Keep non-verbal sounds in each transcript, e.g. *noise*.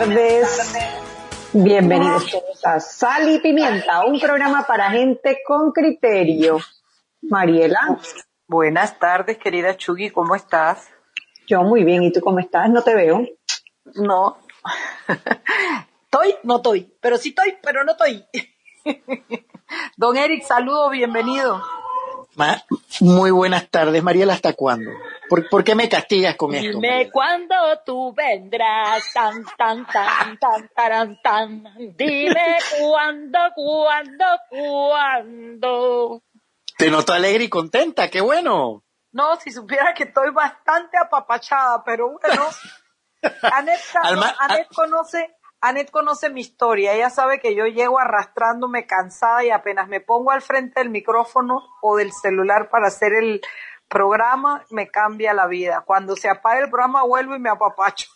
Tardes. Bienvenidos todos a Sal y Pimienta, un programa para gente con criterio. Mariela. Buenas tardes, querida Chugi, ¿cómo estás? Yo muy bien, ¿y tú cómo estás? No te veo. No. *laughs* estoy, no estoy, pero sí estoy, pero no estoy. *laughs* Don Eric, saludo, bienvenido. Muy buenas tardes, Mariela, ¿hasta cuándo? ¿Por, qué me castigas con esto? Dime cuándo tú vendrás, tan, tan, tan, tan, tan, tan. Dime cuándo, cuándo, cuándo. Te noto alegre y contenta, qué bueno. No, si supiera que estoy bastante apapachada, pero bueno. *laughs* Anet, conoce, Anet conoce mi historia. Ella sabe que yo llego arrastrándome cansada y apenas me pongo al frente del micrófono o del celular para hacer el programa me cambia la vida. Cuando se apaga el programa vuelvo y me apapacho.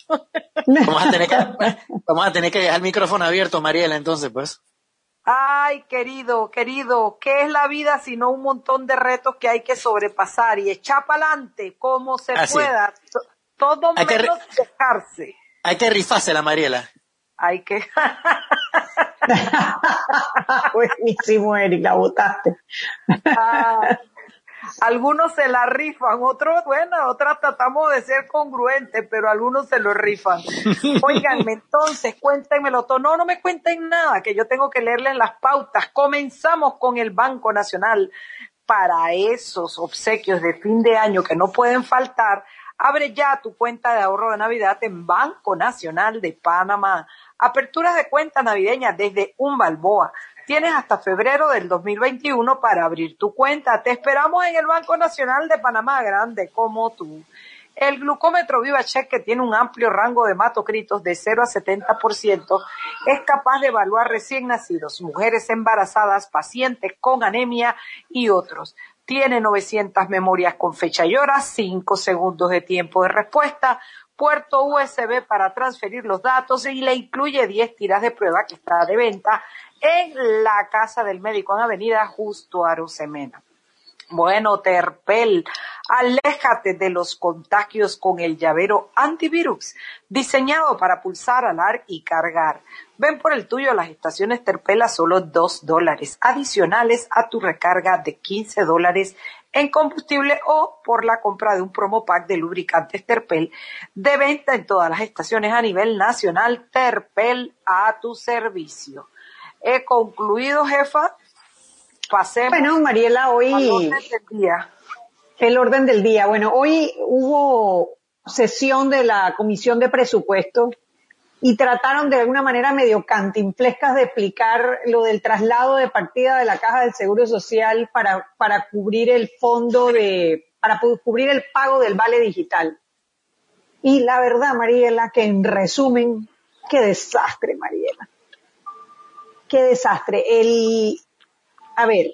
vamos, a tener que, vamos a tener que dejar el micrófono abierto, Mariela, entonces, pues. Ay, querido, querido, ¿qué es la vida sino un montón de retos que hay que sobrepasar y echar para adelante como se pueda? Todo hay menos dejarse. Hay que rifarse la Mariela. Hay que. *laughs* Buenísimo, Eric, la botaste. Ah, algunos se la rifan, otros, bueno, otras tratamos de ser congruentes, pero algunos se lo rifan. Oiganme, *laughs* entonces, cuéntenmelo todo. No, no me cuenten nada, que yo tengo que leerles las pautas. Comenzamos con el Banco Nacional. Para esos obsequios de fin de año que no pueden faltar, abre ya tu cuenta de ahorro de Navidad en Banco Nacional de Panamá. Aperturas de cuenta navideña desde un Balboa Tienes hasta febrero del 2021 para abrir tu cuenta. Te esperamos en el Banco Nacional de Panamá, grande como tú. El glucómetro VivaCheck, que tiene un amplio rango de hematocritos de 0 a 70%, es capaz de evaluar recién nacidos, mujeres embarazadas, pacientes con anemia y otros. Tiene 900 memorias con fecha y hora, 5 segundos de tiempo de respuesta, puerto USB para transferir los datos y le incluye 10 tiras de prueba que está de venta en la casa del médico en Avenida Justo Arosemena. Bueno, Terpel, aléjate de los contagios con el llavero antivirus, diseñado para pulsar, alar y cargar. Ven por el tuyo las estaciones Terpel a solo 2 dólares, adicionales a tu recarga de 15 dólares en combustible o por la compra de un promo pack de lubricantes Terpel de venta en todas las estaciones a nivel nacional. Terpel a tu servicio. He concluido, jefa. Pasemos. Bueno, Mariela, hoy. El orden del día. El orden del día. Bueno, hoy hubo sesión de la Comisión de Presupuesto y trataron de alguna manera medio cantinflescas de explicar lo del traslado de partida de la Caja del Seguro Social para, para cubrir el fondo de, para cubrir el pago del vale digital. Y la verdad, Mariela, que en resumen, qué desastre, Mariela qué desastre. El, a ver,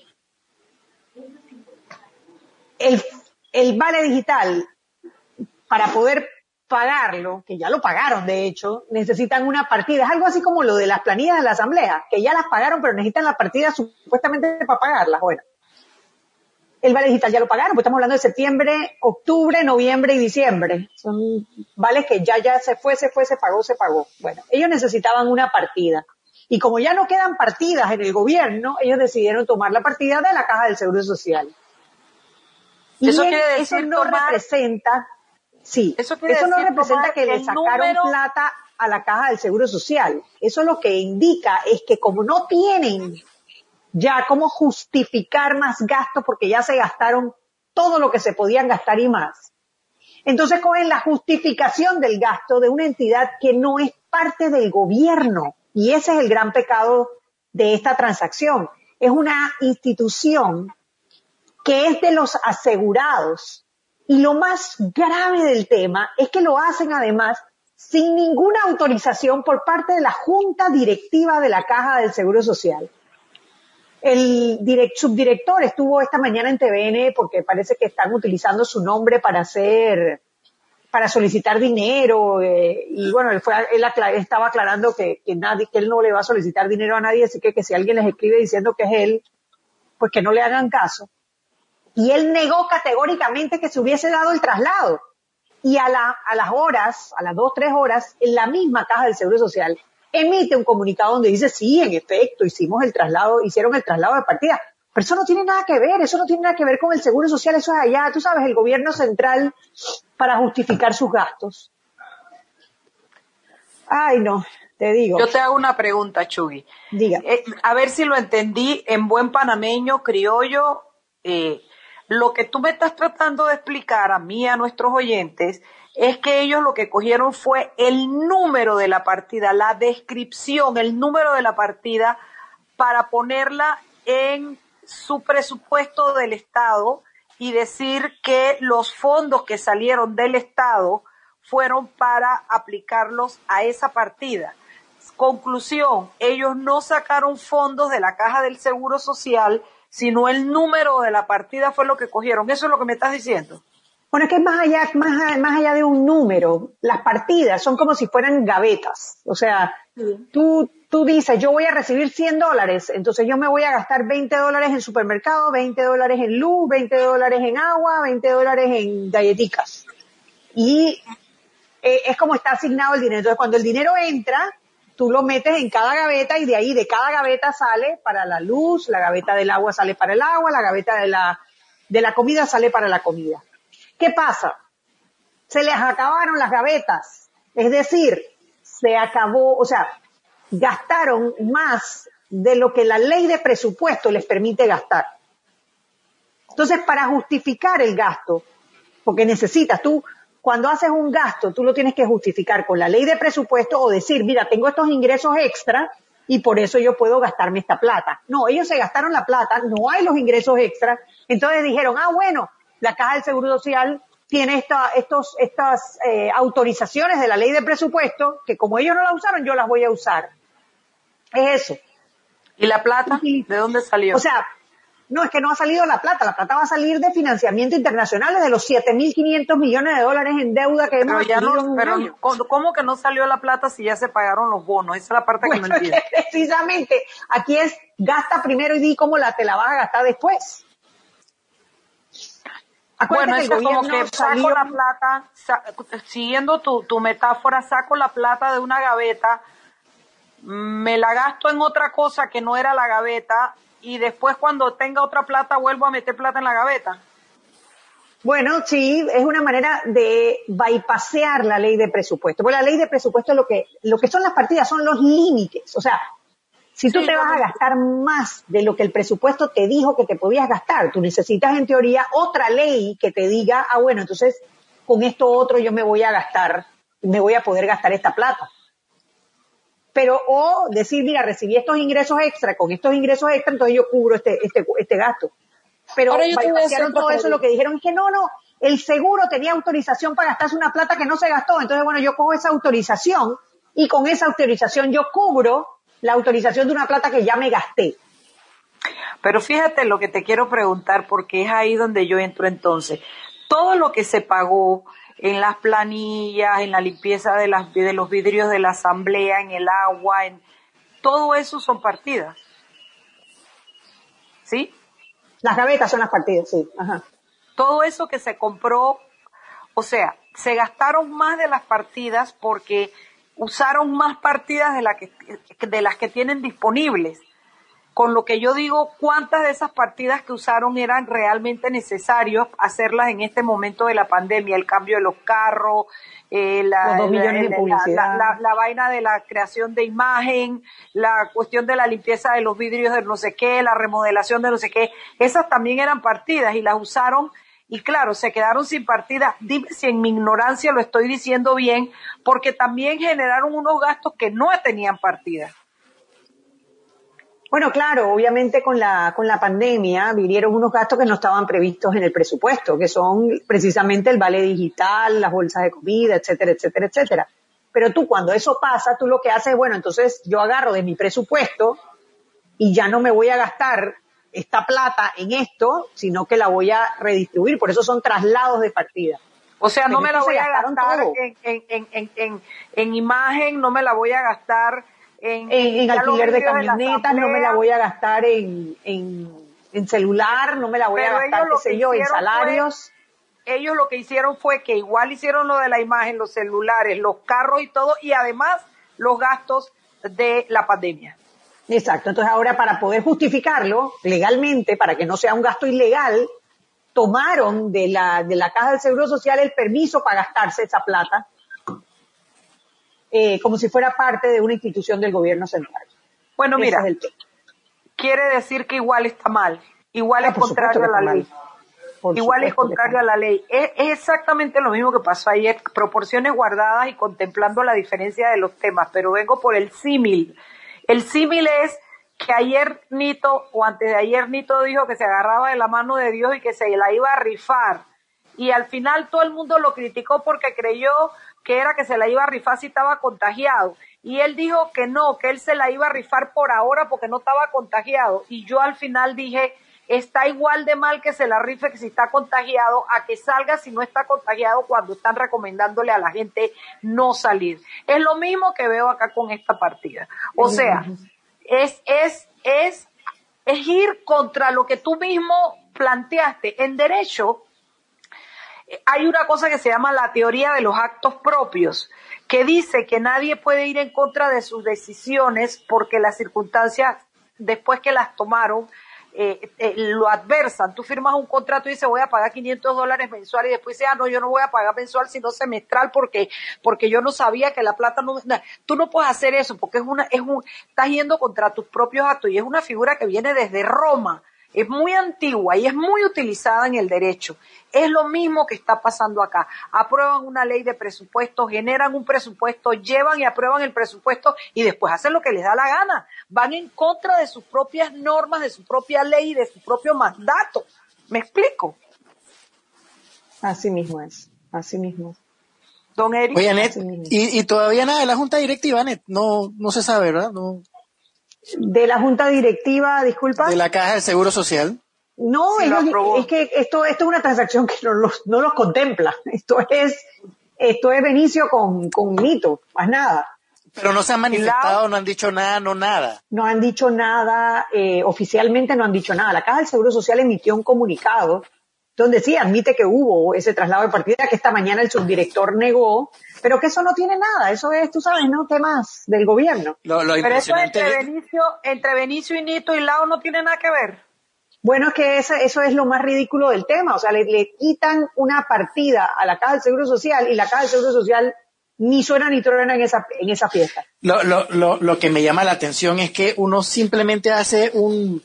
el, el vale digital, para poder pagarlo, que ya lo pagaron de hecho, necesitan una partida. Es algo así como lo de las planillas de la asamblea, que ya las pagaron, pero necesitan la partida supuestamente para pagarlas. Bueno, el vale digital ya lo pagaron, pues estamos hablando de septiembre, octubre, noviembre y diciembre. Son vales que ya, ya se fue, se fue, se pagó, se pagó. Bueno, ellos necesitaban una partida. Y como ya no quedan partidas en el gobierno, ellos decidieron tomar la partida de la Caja del Seguro Social. Y eso, no representa, sí, eso, no representa que le sacaron plata a la Caja del Seguro Social. Eso lo que indica es que como no tienen ya cómo justificar más gastos porque ya se gastaron todo lo que se podían gastar y más. Entonces cogen la justificación del gasto de una entidad que no es parte del gobierno. Y ese es el gran pecado de esta transacción. Es una institución que es de los asegurados. Y lo más grave del tema es que lo hacen además sin ninguna autorización por parte de la Junta Directiva de la Caja del Seguro Social. El subdirector estuvo esta mañana en TVN porque parece que están utilizando su nombre para hacer, para solicitar dinero, eh, y bueno, él, fue, él estaba aclarando que, que, nadie, que él no le va a solicitar dinero a nadie, así que, que si alguien les escribe diciendo que es él, pues que no le hagan caso. Y él negó categóricamente que se hubiese dado el traslado y a, la, a las horas, a las dos, tres horas, en la misma caja del Seguro Social emite un comunicado donde dice, sí, en efecto, hicimos el traslado, hicieron el traslado de partida. Pero eso no tiene nada que ver, eso no tiene nada que ver con el Seguro Social, eso es allá, tú sabes, el gobierno central para justificar sus gastos. Ay, no, te digo. Yo te hago una pregunta, Chuy. Diga. Eh, a ver si lo entendí en buen panameño, criollo, eh, lo que tú me estás tratando de explicar a mí, a nuestros oyentes, es que ellos lo que cogieron fue el número de la partida, la descripción, el número de la partida para ponerla en su presupuesto del Estado y decir que los fondos que salieron del Estado fueron para aplicarlos a esa partida. Conclusión, ellos no sacaron fondos de la caja del Seguro Social, sino el número de la partida fue lo que cogieron. ¿Eso es lo que me estás diciendo? Bueno, es que más allá, más, más allá de un número, las partidas son como si fueran gavetas. O sea, tú, tú dices, yo voy a recibir 100 dólares, entonces yo me voy a gastar 20 dólares en supermercado, 20 dólares en luz, 20 dólares en agua, 20 dólares en galletitas. Y eh, es como está asignado el dinero. Entonces, cuando el dinero entra, tú lo metes en cada gaveta y de ahí de cada gaveta sale para la luz, la gaveta del agua sale para el agua, la gaveta de la, de la comida sale para la comida. ¿Qué pasa? Se les acabaron las gavetas. Es decir, se acabó, o sea, gastaron más de lo que la ley de presupuesto les permite gastar. Entonces, para justificar el gasto, porque necesitas tú, cuando haces un gasto, tú lo tienes que justificar con la ley de presupuesto o decir, mira, tengo estos ingresos extra y por eso yo puedo gastarme esta plata. No, ellos se gastaron la plata, no hay los ingresos extra. Entonces dijeron, ah, bueno, la Caja del Seguro Social tiene esta, estos, estas eh, autorizaciones de la ley de presupuesto que como ellos no la usaron, yo las voy a usar. Es eso. ¿Y la plata? ¿De dónde salió? O sea, no, es que no ha salido la plata, la plata va a salir de financiamiento internacional de los 7.500 millones de dólares en deuda que hemos ya no, pero ¿cómo que no salió la plata si ya se pagaron los bonos? Esa es la parte que no *laughs* entiendo. Precisamente, aquí es gasta primero y di cómo la, te la vas a gastar después. bueno, eso es como que saco la plata, siguiendo tu, tu metáfora, saco la plata de una gaveta, me la gasto en otra cosa que no era la gaveta y después cuando tenga otra plata vuelvo a meter plata en la gaveta. Bueno, sí, es una manera de bypasear la ley de presupuesto. Porque la ley de presupuesto lo que, lo que son las partidas son los límites. O sea, si tú te vas a gastar más de lo que el presupuesto te dijo que te podías gastar, tú necesitas en teoría otra ley que te diga, ah, bueno, entonces con esto otro yo me voy a gastar, me voy a poder gastar esta plata pero o decir, mira, recibí estos ingresos extra, con estos ingresos extra, entonces yo cubro este, este, este gasto. Pero hicieron todo eso, lo que dijeron es que no, no, el seguro tenía autorización para gastarse una plata que no se gastó, entonces bueno, yo cojo esa autorización y con esa autorización yo cubro la autorización de una plata que ya me gasté. Pero fíjate lo que te quiero preguntar, porque es ahí donde yo entro entonces. Todo lo que se pagó, en las planillas, en la limpieza de, las, de los vidrios de la asamblea, en el agua, en todo eso son partidas. ¿Sí? Las gavetas son las partidas, sí. Ajá. Todo eso que se compró, o sea, se gastaron más de las partidas porque usaron más partidas de, la que, de las que tienen disponibles con lo que yo digo, cuántas de esas partidas que usaron eran realmente necesarios hacerlas en este momento de la pandemia, el cambio de los carros, eh, la, la, vaina de la creación de imagen, la cuestión de la limpieza de los vidrios de no sé qué, la remodelación de no sé qué, esas también eran partidas y las usaron y claro, se quedaron sin partida. Dime si en mi ignorancia lo estoy diciendo bien, porque también generaron unos gastos que no tenían partida. Bueno, claro, obviamente con la, con la pandemia vinieron unos gastos que no estaban previstos en el presupuesto, que son precisamente el vale digital, las bolsas de comida, etcétera, etcétera, etcétera. Pero tú cuando eso pasa, tú lo que haces, bueno, entonces yo agarro de mi presupuesto y ya no me voy a gastar esta plata en esto, sino que la voy a redistribuir. Por eso son traslados de partida. O sea, no me la voy a gastar en, en, en, en, en imagen, no me la voy a gastar en, en, alquiler de camionetas, no me la voy a gastar en, en, celular, no me la voy a gastar, qué sé yo, en salarios. ellos lo que hicieron fue que igual hicieron lo de la imagen, los celulares, los carros y todo, y además los gastos de la pandemia. Exacto, entonces ahora para poder justificarlo legalmente, para que no sea un gasto ilegal, tomaron de la, de la Caja del Seguro Social el permiso para gastarse esa plata eh, como si fuera parte de una institución del gobierno central. Bueno, mira, quiere decir que igual está mal, igual ah, es contrario a la ley. igual es contrario a la ley. Es, exactamente lo mismo que pasó ayer, proporciones guardadas y contemplando la diferencia de los temas, pero vengo por el símil. El símil es que ayer Nito, o antes de ayer Nito dijo que se agarraba de la mano de Dios y que se la iba a rifar. Y al final todo el mundo lo criticó porque creyó que era que se la iba a rifar si estaba contagiado. Y él dijo que no, que él se la iba a rifar por ahora porque no estaba contagiado. Y yo al final dije, está igual de mal que se la rife que si está contagiado, a que salga si no está contagiado cuando están recomendándole a la gente no salir. Es lo mismo que veo acá con esta partida. O sea, es, es, es, es ir contra lo que tú mismo planteaste. En derecho, hay una cosa que se llama la teoría de los actos propios, que dice que nadie puede ir en contra de sus decisiones porque las circunstancias, después que las tomaron, eh, eh, lo adversan. Tú firmas un contrato y dices voy a pagar 500 dólares mensual y después dices, ah, no, yo no voy a pagar mensual sino semestral porque, porque yo no sabía que la plata no, tú no puedes hacer eso porque es una, es un, estás yendo contra tus propios actos y es una figura que viene desde Roma es muy antigua y es muy utilizada en el derecho. Es lo mismo que está pasando acá. Aprueban una ley de presupuesto, generan un presupuesto, llevan y aprueban el presupuesto y después hacen lo que les da la gana. Van en contra de sus propias normas, de su propia ley y de su propio mandato. ¿Me explico? Así mismo es, así mismo. Don Eric. Oye, Anet, y, todavía nada de la Junta Directiva, Anet, no, no se sabe, ¿verdad? No de la junta directiva, disculpa. De la caja del Seguro Social. No, es, que esto, esto es una transacción que no los, no los contempla. *laughs* Esto es, esto es Benicio con, con Mito, más nada. Pero no se han manifestado, no han dicho nada, no nada. No han dicho nada, eh, oficialmente no han dicho nada. La Caja del Seguro Social emitió un comunicado donde sí admite que hubo ese traslado de partida que esta mañana el subdirector negó, pero que eso no tiene nada, eso es, tú sabes, no temas del gobierno. pero eso entre Benicio, entre Benicio y Nito y Lao no tiene nada que ver. Bueno, es que eso, eso es lo más ridículo del tema, o sea, le, quitan una partida a la Caja del Seguro Social y la Caja del Seguro Social ni suena ni truena en esa, en esa fiesta. Lo, lo, lo, lo que me llama la atención es que uno simplemente hace un,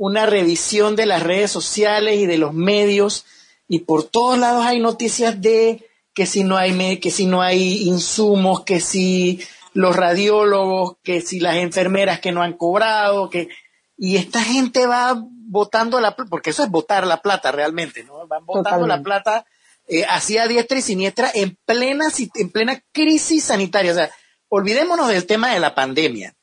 una revisión de las redes sociales y de los medios y por todos lados hay noticias de que si no hay que si no hay insumos, que si los radiólogos, que si las enfermeras que no han cobrado, que y esta gente va votando la porque eso es votar la plata realmente, ¿no? Van votando la plata eh, hacia diestra y siniestra en plena en plena crisis sanitaria, o sea, olvidémonos del tema de la pandemia.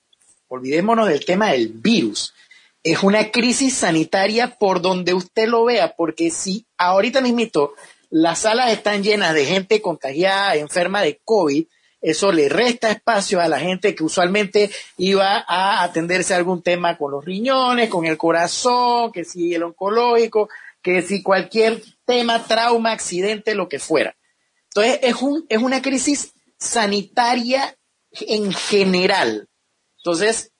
Olvidémonos del tema del virus es una crisis sanitaria por donde usted lo vea, porque si ahorita mismito las salas están llenas de gente contagiada, enferma de COVID, eso le resta espacio a la gente que usualmente iba a atenderse a algún tema con los riñones, con el corazón, que si el oncológico, que si cualquier tema, trauma, accidente, lo que fuera. Entonces, es, un, es una crisis sanitaria en general. Entonces,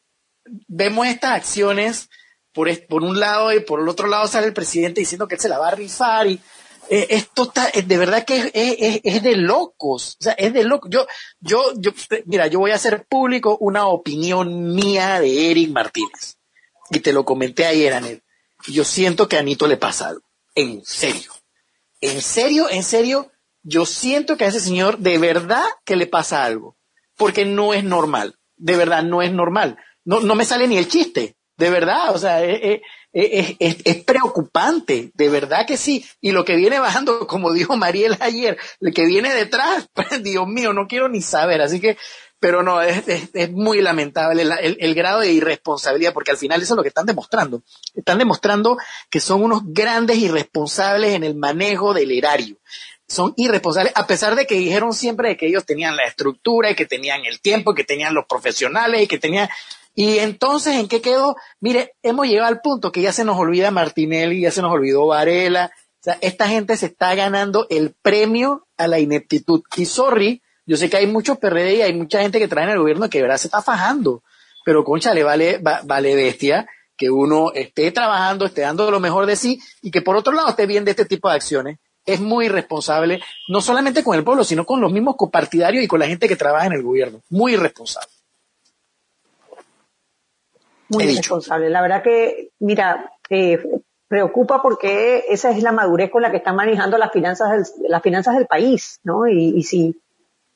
vemos estas acciones por, por un lado y por el otro lado sale el presidente diciendo que él se la va a rifar y eh, esto está, de verdad que es, es, de locos, o sea, es de locos. Yo, yo, yo, mira, yo voy a hacer público una opinión mía de Eric Martínez y te lo comenté ayer, Anel. Yo siento que a Anito le pasa algo, en serio, en serio, en serio, yo siento que a ese señor de verdad que le pasa algo, porque no es normal, de verdad no es normal no, no me sale ni el chiste. de verdad, o sea, es, es, preocupante, de verdad que sí. Y lo que viene bajando, como dijo Mariel ayer, lo que viene detrás, *laughs* pues, Dios mío, no quiero ni saber. Así que, pero no, es, es muy lamentable el, el, grado de irresponsabilidad, porque al final eso es lo que están demostrando. Están demostrando que son unos grandes irresponsables en el manejo del erario son irresponsables, a pesar de que dijeron siempre que ellos tenían la estructura y que tenían el tiempo que tenían los profesionales y que tenían... Y entonces, ¿en qué quedó? Mire, hemos llegado al punto que ya se nos olvida Martinelli, ya se nos olvidó Varela. O sea, esta gente se está ganando el premio a la ineptitud. Y sorry, yo sé que hay muchos PRD y hay mucha gente que trae en el gobierno que de verdad se está fajando. Pero concha, le vale, vale bestia que uno esté trabajando, esté dando lo mejor de sí y que por otro lado esté bien de este tipo de acciones es muy irresponsable, no solamente con el pueblo, sino con los mismos copartidarios y con la gente que trabaja en el gobierno. Muy irresponsable. Muy irresponsable. La verdad que, mira, eh, preocupa porque esa es la madurez con la que están manejando las finanzas del, las finanzas del país, ¿no? Y, si,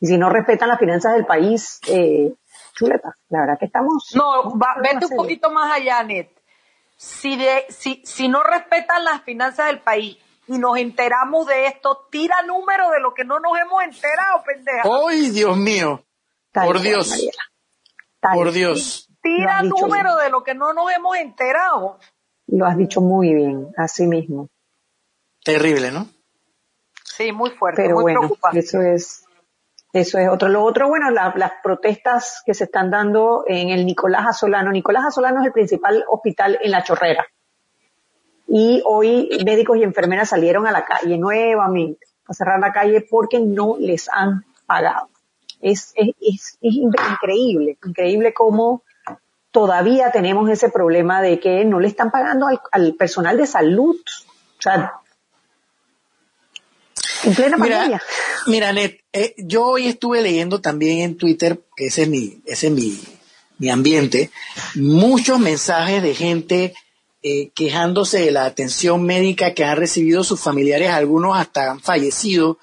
si no respetan las finanzas del país, eh, chuleta, la verdad que estamos... No, vete un poquito más allá, Net. Si, de, si, si no respetan las finanzas del país y nos enteramos de esto, tira número de lo que no nos hemos enterado, pendeja. ¡Ay, Dios mío! por Dios. Por Dios. Tira número de lo que no nos hemos enterado. Lo has dicho muy bien, así mismo. Terrible, ¿no? Sí, muy fuerte, Pero muy bueno, preocupante. Eso es, eso es otro. Lo otro, bueno, las protestas que se están dando en el Nicolás Azolano. Nicolás Azolano es el principal hospital en La Chorrera y hoy médicos y enfermeras salieron a la calle nuevamente a cerrar la calle porque no les han pagado. Es, es, es, increíble, increíble cómo todavía tenemos ese problema de que no le están pagando al, personal de salud. O sea, en plena mira, pandemia. Mira, Net, eh, yo hoy estuve leyendo también en Twitter, que ese es mi, ese es mi, mi ambiente, muchos mensajes de gente eh, quejándose de la atención médica que han recibido sus familiares, algunos hasta han fallecido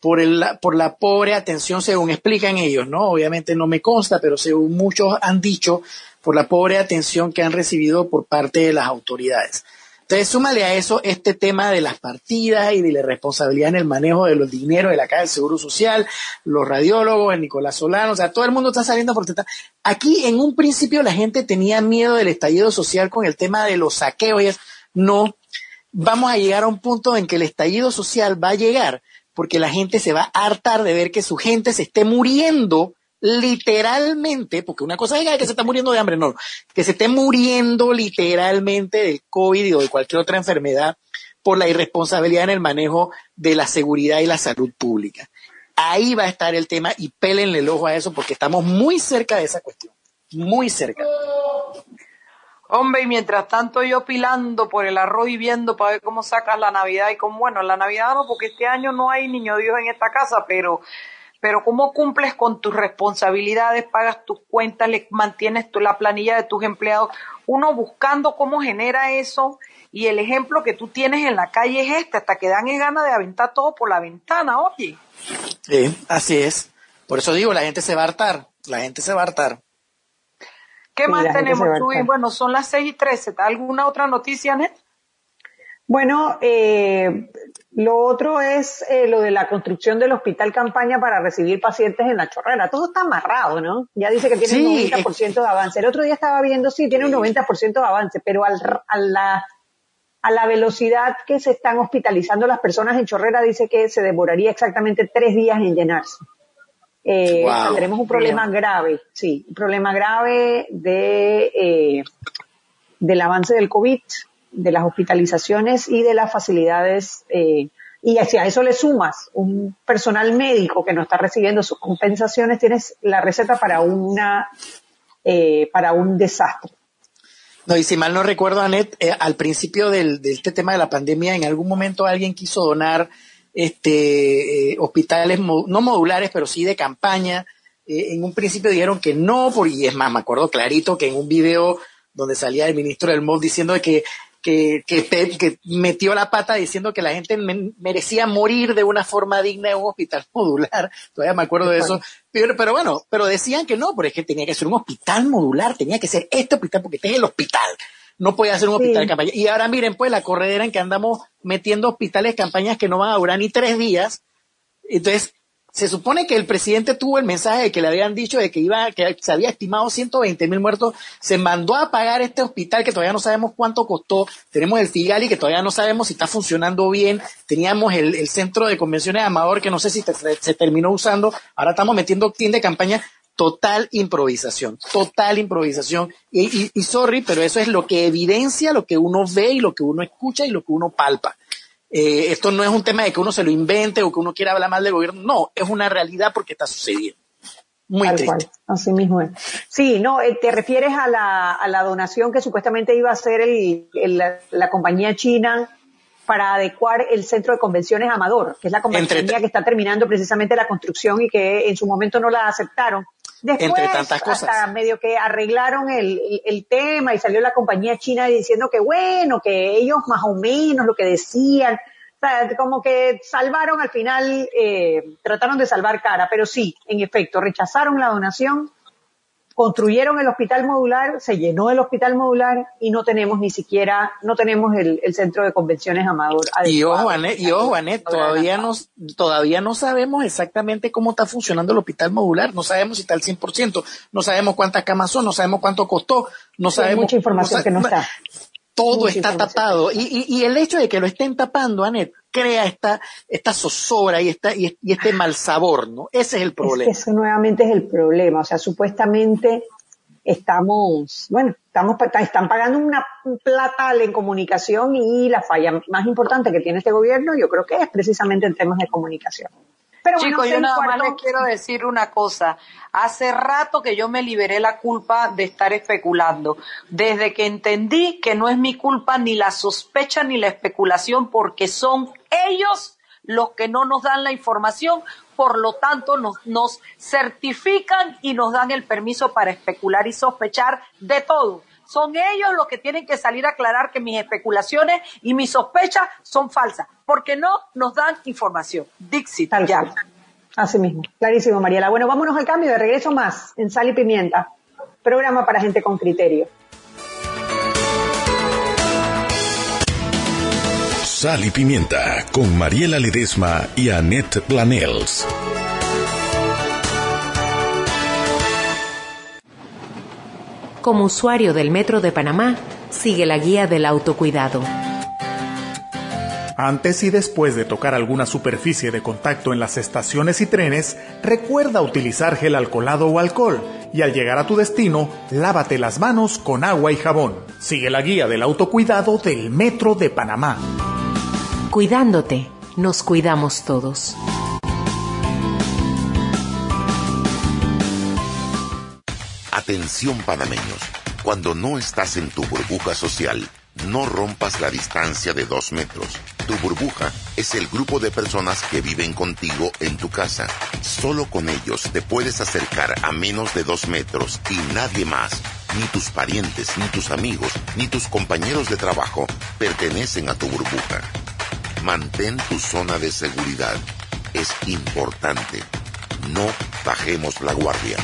por, el, por la pobre atención, según explican ellos, ¿no? Obviamente no me consta, pero según muchos han dicho, por la pobre atención que han recibido por parte de las autoridades. Entonces, súmale a eso este tema de las partidas y de la responsabilidad en el manejo de los dineros de la Caja del Seguro Social, los radiólogos, el Nicolás Solano, o sea, todo el mundo está saliendo a protestar. Aquí, en un principio, la gente tenía miedo del estallido social con el tema de los saqueos no, vamos a llegar a un punto en que el estallido social va a llegar porque la gente se va a hartar de ver que su gente se esté muriendo literalmente, porque una cosa es que se está muriendo de hambre, no, que se esté muriendo literalmente del COVID o de cualquier otra enfermedad por la irresponsabilidad en el manejo de la seguridad y la salud pública. Ahí va a estar el tema y pélenle el ojo a eso porque estamos muy cerca de esa cuestión, muy cerca. Hombre, y mientras tanto yo pilando por el arroz y viendo para ver cómo sacas la Navidad y como, bueno, la Navidad no, porque este año no hay niño Dios en esta casa, pero pero cómo cumples con tus responsabilidades, pagas tus cuentas, le mantienes la planilla de tus empleados, uno buscando cómo genera eso y el ejemplo que tú tienes en la calle es este, hasta que dan ganas de aventar todo por la ventana, oye. Sí, así es. Por eso digo, la gente se va a hartar, la gente se va a hartar. ¿Qué más tenemos, Bueno, son las seis y trece. ¿Alguna otra noticia, Net? Bueno, eh, lo otro es eh, lo de la construcción del hospital campaña para recibir pacientes en la chorrera. Todo está amarrado, ¿no? Ya dice que tiene un 90% de avance. El otro día estaba viendo, sí, tiene un 90% de avance, pero al, a, la, a la velocidad que se están hospitalizando las personas en chorrera dice que se demoraría exactamente tres días en llenarse. Eh, tendremos un problema grave, sí, un problema grave de, eh, del avance del COVID de las hospitalizaciones y de las facilidades eh, y si a eso le sumas un personal médico que no está recibiendo sus compensaciones, tienes la receta para una eh, para un desastre. No, y si mal no recuerdo, Anet, eh, al principio del, de este tema de la pandemia, en algún momento alguien quiso donar este hospitales no modulares, pero sí de campaña. en un principio dijeron que no, y es más, me acuerdo clarito que en un video donde salía el ministro del MOV diciendo que que, que, metió la pata diciendo que la gente merecía morir de una forma digna en un hospital *laughs* modular. Todavía me acuerdo de eso. Pero, pero bueno, pero decían que no, porque es que tenía que ser un hospital modular, tenía que ser este hospital, porque este es el hospital. No podía ser un hospital de campaña. Y ahora miren, pues, la corredera en que andamos metiendo hospitales de campañas que no van a durar ni tres días. Entonces, se supone que el presidente tuvo el mensaje de que le habían dicho de que iba, que se había estimado 120 mil muertos, se mandó a pagar este hospital que todavía no sabemos cuánto costó, tenemos el Figali que todavía no sabemos si está funcionando bien, teníamos el, centro de convenciones de Amador que no sé si se terminó usando, ahora estamos metiendo team de campaña, total improvisación, total improvisación. Y, y, sorry, pero eso es lo que evidencia lo que uno ve y lo que uno escucha y lo que uno palpa. Eh, esto no es un tema de que uno se lo invente o que uno quiera hablar mal del gobierno, no, es una realidad porque está sucediendo. Muy triste. así mismo es. Sí, no, eh, te refieres a la, a la donación que supuestamente iba a hacer el, la, compañía china para adecuar el centro de convenciones Amador, que es la compañía que está terminando precisamente la construcción y que en su momento no la aceptaron. Después, entre tantas cosas. Hasta medio que arreglaron el, el, tema y salió la compañía china diciendo que bueno, que ellos más o menos lo que decían, o sea, como que salvaron al final, eh, trataron de salvar cara, pero sí, en efecto, rechazaron la donación construyeron el hospital modular, se llenó el hospital modular y no tenemos ni siquiera, no tenemos el, centro de convenciones Amador. Y ojo, Anet, y ojo, Anet, todavía no, todavía no sabemos exactamente cómo está funcionando el hospital modular, no sabemos si está al 100%, no sabemos cuántas camas son, no sabemos cuánto costó, no sabemos. Hay mucha información que no está. Todo está tapado. Y, y, el hecho de que lo estén tapando, Anet, crea esta, esta zozobra y, esta, y, este mal sabor, ¿no? Ese es el problema. Es nuevamente es el problema. O sea, supuestamente estamos, bueno, estamos, están pagando una plata en comunicación y la falla más importante que tiene este gobierno yo creo que es precisamente en temas de comunicación. Pero Chicos, yo nada más les quiero decir una cosa. Hace rato que yo me liberé la culpa de estar especulando. Desde que entendí que no es mi culpa ni la sospecha ni la especulación porque son ellos los que no nos dan la información, por lo tanto nos, nos certifican y nos dan el permiso para especular y sospechar de todo son ellos los que tienen que salir a aclarar que mis especulaciones y mis sospechas son falsas, porque no nos dan información. Dixit, Tal ya. Así mismo, clarísimo, Mariela. Bueno, vámonos al cambio, de regreso más en Sal y Pimienta, programa para gente con criterio. Sal y Pimienta con Mariela Ledesma y Annette Planels. Como usuario del Metro de Panamá, sigue la guía del autocuidado. Antes y después de tocar alguna superficie de contacto en las estaciones y trenes, recuerda utilizar gel alcoholado o alcohol y al llegar a tu destino, lávate las manos con agua y jabón. Sigue la guía del autocuidado del Metro de Panamá. Cuidándote, nos cuidamos todos. Atención panameños, cuando no estás en tu burbuja social, no rompas la distancia de dos metros. Tu burbuja es el grupo de personas que viven contigo en tu casa. Solo con ellos te puedes acercar a menos de dos metros y nadie más, ni tus parientes, ni tus amigos, ni tus compañeros de trabajo pertenecen a tu burbuja. Mantén tu zona de seguridad. Es importante. No bajemos la guardia.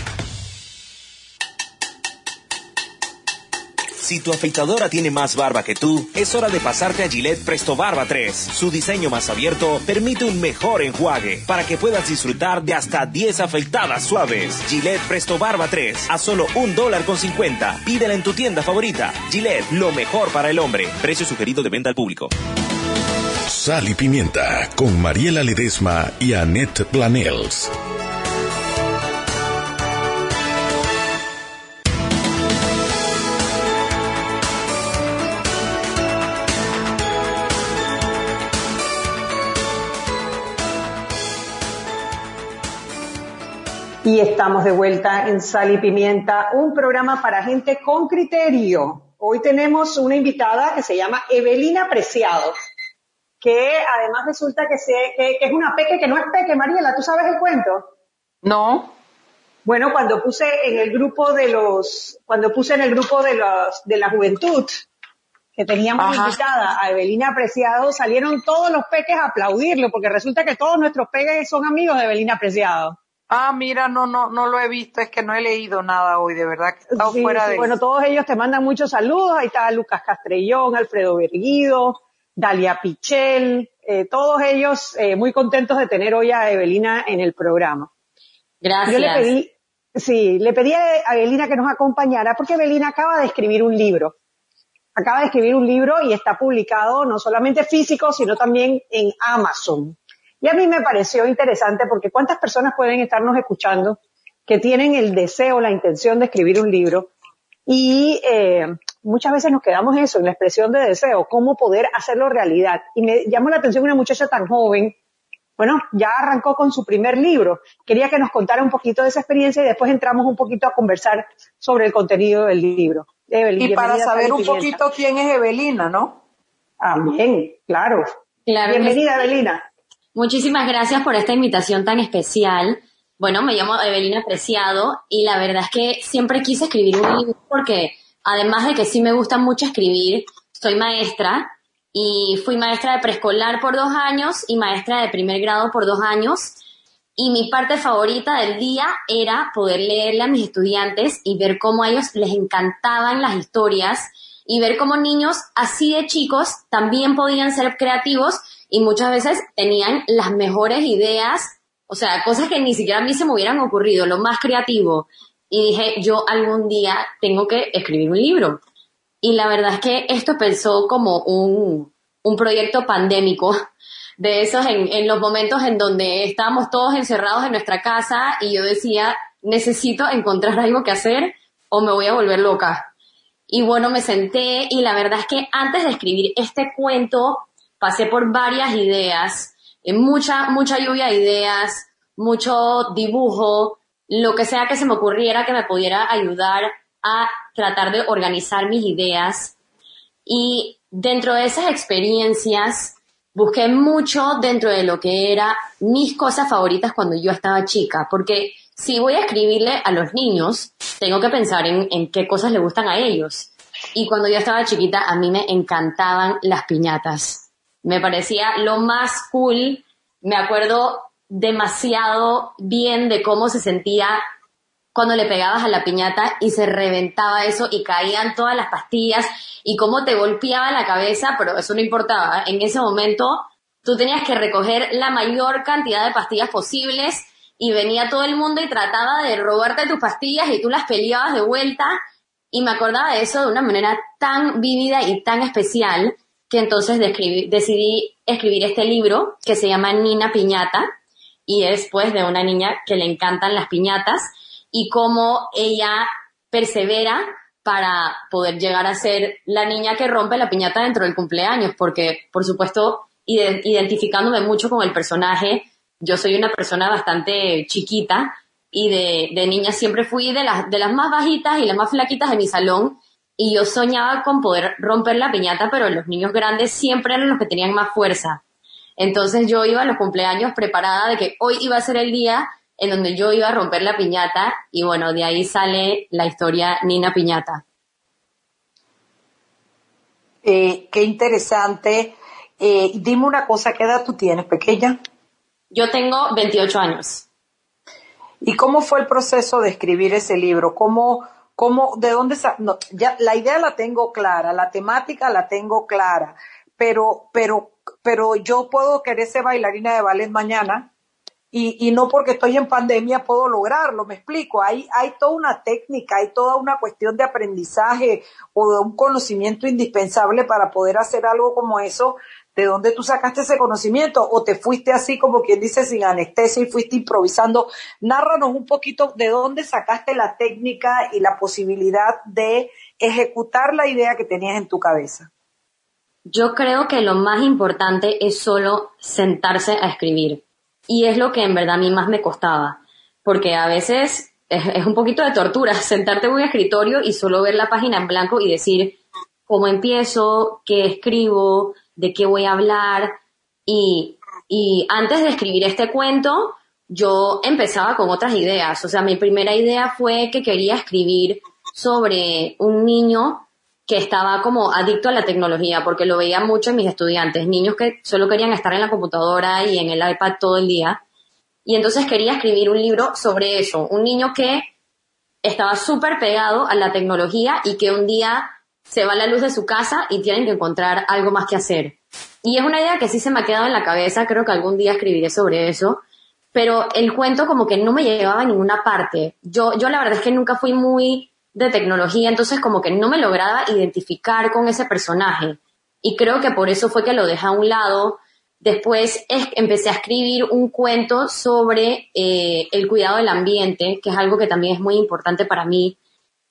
Si tu afeitadora tiene más barba que tú, es hora de pasarte a Gillette Presto Barba 3. Su diseño más abierto permite un mejor enjuague para que puedas disfrutar de hasta 10 afeitadas suaves. Gillette Presto Barba 3 a solo un dólar con 50. Pídela en tu tienda favorita. Gillette, lo mejor para el hombre. Precio sugerido de venta al público. Sal y pimienta con Mariela Ledesma y Annette Planels. Y estamos de vuelta en Sal y Pimienta, un programa para gente con criterio. Hoy tenemos una invitada que se llama Evelina Preciado, que además resulta que, es una peque que no es peque, Mariela, ¿tú sabes el cuento? No. Bueno, cuando puse en el grupo de los, cuando puse en el grupo de los, de la juventud, que teníamos invitada a Evelina Preciado, salieron todos los peques a aplaudirlo, porque resulta que todos nuestros peques son amigos de Evelina Preciado. Ah, mira, no, no, no lo he visto, es que no he leído nada hoy, de verdad que he estado fuera de. Bueno, todos ellos te mandan muchos saludos. Ahí está Lucas Castrellón, Alfredo Berguido, Dalia Pichel, eh, todos ellos eh, muy contentos de tener hoy a Evelina en el programa. Gracias. Yo le pedí, sí, le pedí a Evelina que nos acompañara porque Evelina acaba de escribir un libro. Acaba de escribir un libro y está publicado no solamente físico, sino también en Amazon. Y a mí me pareció interesante porque cuántas personas pueden estarnos escuchando que tienen el deseo, la intención de escribir un libro y eh, muchas veces nos quedamos eso, en la expresión de deseo, cómo poder hacerlo realidad. Y me llamó la atención una muchacha tan joven, bueno, ya arrancó con su primer libro. Quería que nos contara un poquito de esa experiencia y después entramos un poquito a conversar sobre el contenido del libro. y para saber un poquito quién es Evelina, ¿no? Claro. claro Bienvenida, Evelina. Muchísimas gracias por esta invitación tan especial. Bueno, me llamo Evelina Preciado y la verdad es que siempre quise escribir un libro porque además de que sí me gusta mucho escribir, soy maestra y fui maestra de preescolar por dos años y maestra de primer grado por dos años. Y mi parte favorita del día era poder leerle a mis estudiantes y ver cómo a ellos les encantaban las historias y ver cómo niños así de chicos también podían ser creativos y muchas veces tenían las mejores ideas, o sea, cosas que ni siquiera a mí se me hubieran ocurrido, lo más creativo. Y dije, yo algún día tengo que escribir un libro. Y la verdad es que esto pensó como un, un proyecto pandémico, de esos en, en los momentos en donde estábamos todos encerrados en nuestra casa y yo decía, necesito encontrar algo que hacer o me voy a volver loca. Y bueno, me senté y la verdad es que antes de escribir este cuento pasé por varias ideas, en mucha, mucha lluvia de ideas, mucho dibujo, lo que sea que se me ocurriera que me pudiera ayudar a tratar de organizar mis ideas. Y dentro de esas experiencias, busqué mucho dentro de lo que era mis cosas favoritas cuando yo estaba chica, porque si voy a escribirle a los niños, tengo que pensar en, en qué cosas le gustan a ellos. Y cuando yo estaba chiquita, a mí me encantaban las piñatas me parecía lo más cool. Me acuerdo demasiado bien de cómo se sentía cuando le pegabas a la piñata y se reventaba eso y caían todas las pastillas y cómo te golpeaba la cabeza, pero eso no importaba. En ese momento tú tenías que recoger la mayor cantidad de pastillas posibles y venía todo el mundo y trataba de robarte tus pastillas y tú las peleabas de vuelta y me acordaba de eso de una manera tan vívida y tan especial que entonces decidí escribir este libro que se llama Nina Piñata y es pues de una niña que le encantan las piñatas y cómo ella persevera para poder llegar a ser la niña que rompe la piñata dentro del cumpleaños, porque por supuesto identificándome mucho con el personaje, yo soy una persona bastante chiquita y de, de niña siempre fui de las, de las más bajitas y las más flaquitas de mi salón y yo soñaba con poder romper la piñata, pero los niños grandes siempre eran los que tenían más fuerza. Entonces yo iba a los cumpleaños preparada de que hoy iba a ser el día en donde yo iba a romper la piñata y bueno, de ahí sale la historia Nina Piñata. Eh, qué interesante. Eh, dime una cosa, ¿qué edad tú tienes, pequeña? Yo tengo 28 años. ¿Y cómo fue el proceso de escribir ese libro? ¿Cómo, cómo, de dónde, no, ya la idea la tengo clara, la temática la tengo clara, pero, pero, pero yo puedo querer ser bailarina de ballet mañana y, y no porque estoy en pandemia puedo lograrlo, me explico, hay, hay toda una técnica, hay toda una cuestión de aprendizaje o de un conocimiento indispensable para poder hacer algo como eso ¿De dónde tú sacaste ese conocimiento? ¿O te fuiste así como quien dice sin anestesia y fuiste improvisando? Nárranos un poquito de dónde sacaste la técnica y la posibilidad de ejecutar la idea que tenías en tu cabeza. Yo creo que lo más importante es solo sentarse a escribir. Y es lo que en verdad a mí más me costaba. Porque a veces es, un poquito de tortura *laughs* sentarte en un escritorio y solo ver la página en blanco y decir cómo empiezo, qué escribo, de qué voy a hablar. Y, y antes de escribir este cuento, yo empezaba con otras ideas. O sea, mi primera idea fue que quería escribir sobre un niño que estaba como adicto a la tecnología, porque lo veía mucho en mis estudiantes, niños que solo querían estar en la computadora y en el iPad todo el día. Y entonces quería escribir un libro sobre eso, un niño que estaba súper pegado a la tecnología y que un día se va la luz de su casa y tienen que encontrar algo más que hacer. Y es una idea que sí se me ha quedado en la cabeza, creo que algún día escribiré sobre eso, pero el cuento como que no me llevaba a ninguna parte. Yo, yo la verdad es que nunca fui muy de tecnología, entonces como que no me lograba identificar con ese personaje. Y creo que por eso fue que lo dejé a un lado. Después empecé a escribir un cuento sobre eh, el cuidado del ambiente, que es algo que también es muy importante para mí,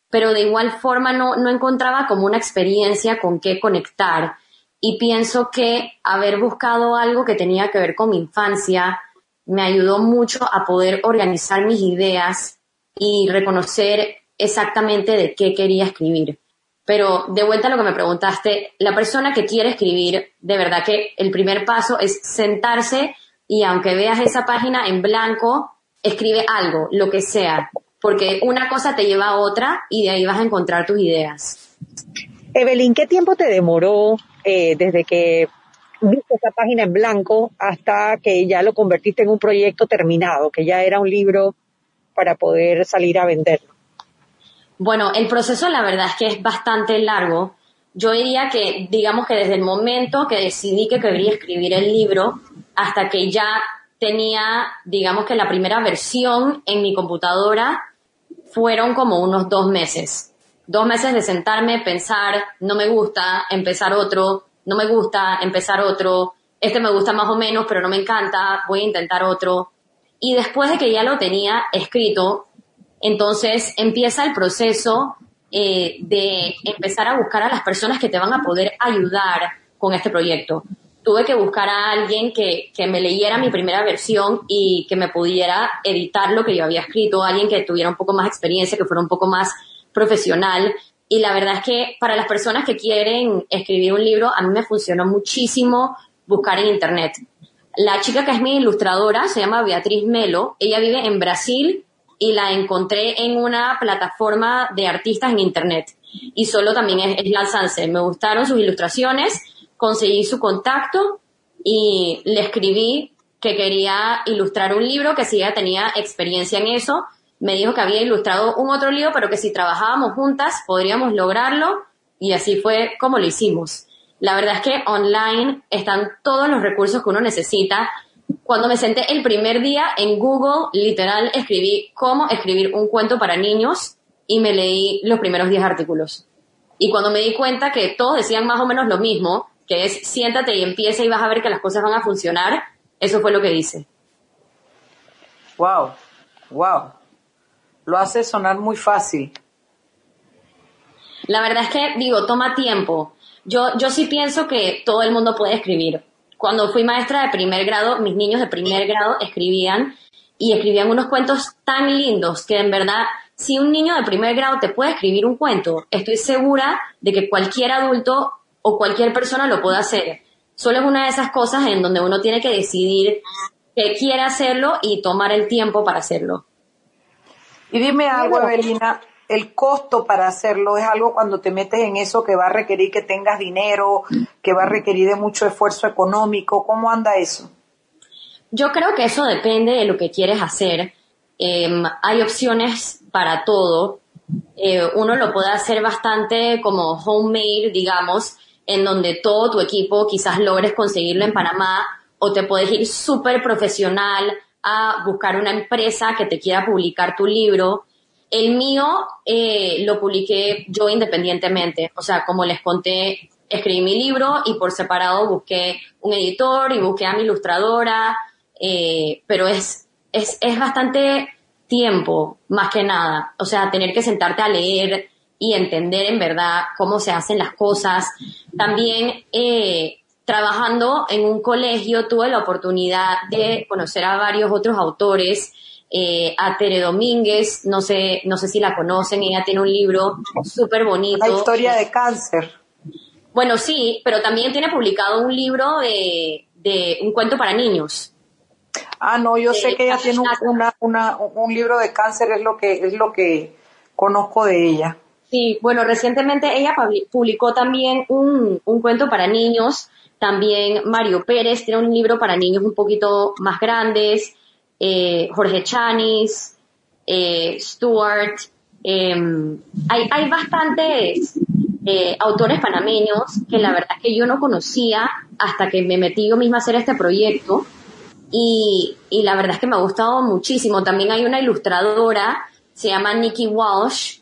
pero de igual forma no, no encontraba como una experiencia con qué conectar. Y pienso que haber buscado algo que tenía que ver con mi infancia me ayudó mucho a poder organizar mis ideas y reconocer exactamente de qué quería escribir. Pero de vuelta a lo que me preguntaste, la persona que quiere escribir, de verdad que el primer paso es sentarse y aunque veas esa página en blanco, escribe algo, lo que sea, porque una cosa te lleva a otra y de ahí vas a encontrar tus ideas. Evelyn, ¿qué tiempo te demoró eh, desde que viste esa página en blanco hasta que ya lo convertiste en un proyecto terminado, que ya era un libro para poder salir a venderlo? Bueno, el proceso la verdad es que es bastante largo. Yo diría que, digamos que desde el momento que decidí que quería escribir el libro hasta que ya tenía, digamos que la primera versión en mi computadora, fueron como unos dos meses. Dos meses de sentarme, pensar, no me gusta, empezar otro, no me gusta, empezar otro, este me gusta más o menos, pero no me encanta, voy a intentar otro. Y después de que ya lo tenía escrito, entonces empieza el proceso eh, de empezar a buscar a las personas que te van a poder ayudar con este proyecto. Tuve que buscar a alguien que, que me leyera mi primera versión y que me pudiera editar lo que yo había escrito, alguien que tuviera un poco más experiencia, que fuera un poco más profesional. Y la verdad es que para las personas que quieren escribir un libro, a mí me funcionó muchísimo buscar en Internet. La chica que es mi ilustradora se llama Beatriz Melo. Ella vive en Brasil y la encontré en una plataforma de artistas en internet. Y solo también es, es Me gustaron sus ilustraciones, conseguí su contacto y le escribí que quería ilustrar un libro, que si ella tenía experiencia en eso. Me dijo que había ilustrado un otro libro, pero que si trabajábamos juntas podríamos lograrlo y así fue como lo hicimos. La verdad es que online están todos los recursos que uno necesita cuando me senté el primer día en Google, literal, escribí cómo escribir un cuento para niños y me leí los primeros 10 artículos. Y cuando me di cuenta que todos decían más o menos lo mismo, que es siéntate y empieza y vas a ver que las cosas van a funcionar, eso fue lo que hice. Wow, wow. Lo hace sonar muy fácil. La verdad es que, digo, toma tiempo. Yo, yo sí pienso que todo el mundo puede escribir cuando fui maestra de primer grado, mis niños de primer grado escribían y escribían unos cuentos tan lindos que en verdad, si un niño de primer grado te puede escribir un cuento, estoy segura de que cualquier adulto o cualquier persona lo puede hacer. Solo es una de esas cosas en donde uno tiene que decidir que quiere hacerlo y tomar el tiempo para hacerlo. Y dime algo, Evelina, el costo para hacerlo es algo cuando te metes en eso que va a requerir que tengas dinero, que va a requerir de mucho esfuerzo económico. ¿Cómo anda eso? Yo creo que eso depende de lo que quieres hacer. Em, hay opciones para todo. Eh, uno lo puede hacer bastante como homemade, digamos, en donde todo tu equipo quizás logres conseguirlo en Panamá o te puedes ir súper profesional a buscar una empresa que te quiera publicar tu libro el mío eh, lo publiqué yo independientemente, o sea, como les conté, escribí mi libro y por separado busqué un editor y busqué a mi ilustradora, eh, pero es, es, es bastante tiempo, más que nada, o sea, tener que sentarte a leer y entender en verdad cómo se hacen las cosas. También eh, trabajando en un colegio tuve la oportunidad de conocer a varios otros autores eh, a Tere Domínguez, no sé, no sé si la conocen, ella tiene un libro súper bonito. La historia de cáncer. Bueno, sí, pero también tiene publicado un libro de, de un cuento para niños. Ah, no, yo sé que ella tiene una, una, un libro de cáncer, es lo que, es lo que conozco de ella. Sí, bueno, recientemente ella publicó también un, un cuento para niños, también Mario Pérez tiene un libro para niños un poquito más grandes, eh, Jorge Chanis, eh, Stuart, em, hay, hay bastantes eh, autores panameños que la verdad es que yo no conocía hasta que me metí yo misma a hacer este proyecto y, y la verdad es que me ha gustado muchísimo. También hay una ilustradora, se llama Nikki Walsh,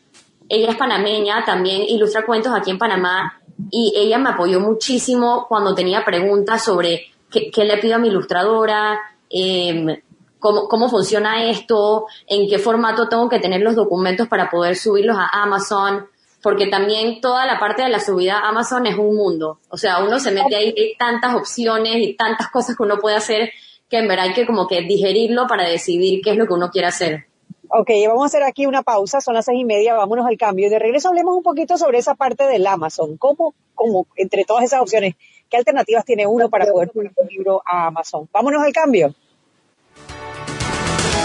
ella es panameña, también ilustra cuentos aquí en Panamá y ella me apoyó muchísimo cuando tenía preguntas sobre qué, le pido a mi ilustradora, eh, cómo, cómo funciona esto, en qué formato tengo que tener los documentos para poder subirlos a Amazon, porque también toda la parte de la subida a Amazon es un mundo. O sea, uno se mete ahí, hay tantas opciones y tantas cosas que uno puede hacer que en verdad hay que como que digerirlo para decidir qué es lo que uno quiere hacer. Ok, vamos a hacer aquí una pausa, son las seis y media, vámonos al cambio. De regreso hablemos un poquito sobre esa parte del Amazon. ¿Cómo, cómo entre todas esas opciones, qué alternativas tiene uno para poder poner un libro a Amazon? Vámonos al cambio.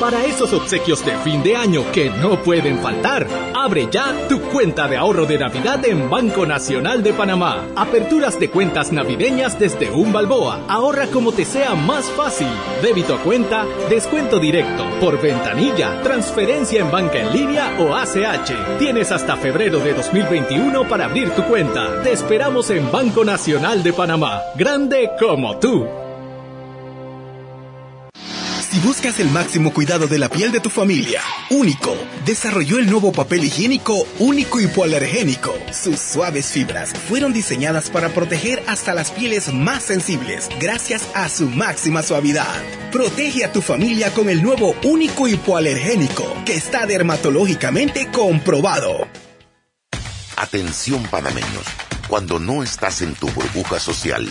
Para esos obsequios de fin de año que no pueden faltar, abre ya tu cuenta de ahorro de Navidad en Banco Nacional de Panamá. Aperturas de cuentas navideñas desde un balboa. Ahorra como te sea más fácil. Débito a cuenta, descuento directo, por ventanilla, transferencia en banca en línea o ACH. Tienes hasta febrero de 2021 para abrir tu cuenta. Te esperamos en Banco Nacional de Panamá. Grande como tú. Si buscas el máximo cuidado de la piel de tu familia, Único desarrolló el nuevo papel higiénico Único hipoalergénico. Sus suaves fibras fueron diseñadas para proteger hasta las pieles más sensibles gracias a su máxima suavidad. Protege a tu familia con el nuevo Único hipoalergénico que está dermatológicamente comprobado. Atención panameños, cuando no estás en tu burbuja social,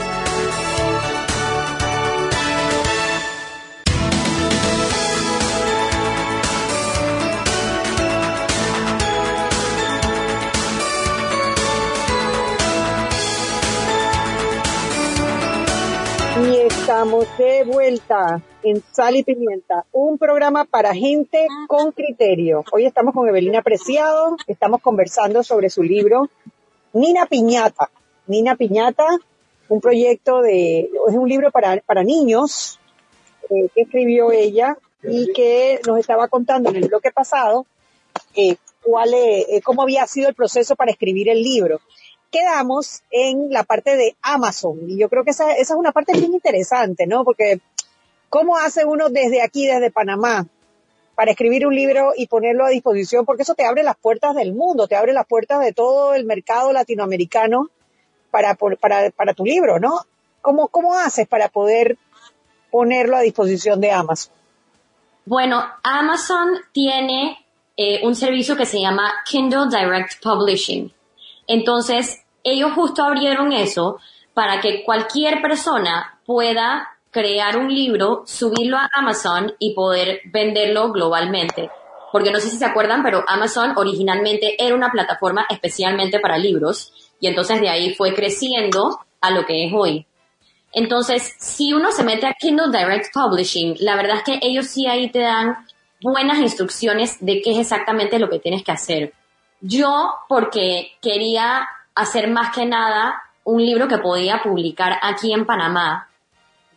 Estamos de vuelta en Sal y Pimienta, un programa para gente con criterio. Hoy estamos con Evelina Preciado, estamos conversando sobre su libro Nina Piñata. Nina Piñata, un proyecto de, es un libro para, para niños eh, que escribió ella y que nos estaba contando en el bloque pasado eh, cuál, eh, cómo había sido el proceso para escribir el libro quedamos en la parte de Amazon. Y yo creo que esa, es una parte bien interesante, ¿no? Porque ¿cómo hace uno desde aquí, desde Panamá, para escribir un libro y ponerlo a disposición? Porque eso te abre las puertas del mundo, te abre las puertas de todo el mercado latinoamericano para, para, para tu libro, ¿no? ¿Cómo, ¿Cómo haces para poder ponerlo a disposición de Amazon? Bueno, Amazon tiene eh, un servicio que se llama Kindle Direct Publishing. Entonces, ellos justo abrieron eso para que cualquier persona pueda crear un libro, subirlo a Amazon y poder venderlo globalmente. Porque no sé si se acuerdan, pero Amazon originalmente era una plataforma especialmente para libros y entonces de ahí fue creciendo a lo que es hoy. Entonces, si uno se mete a Kindle Direct Publishing, la verdad es que ellos sí ahí te dan buenas instrucciones de qué es exactamente lo que tienes que hacer. Yo, porque quería hacer más que nada un libro que podía publicar aquí en Panamá.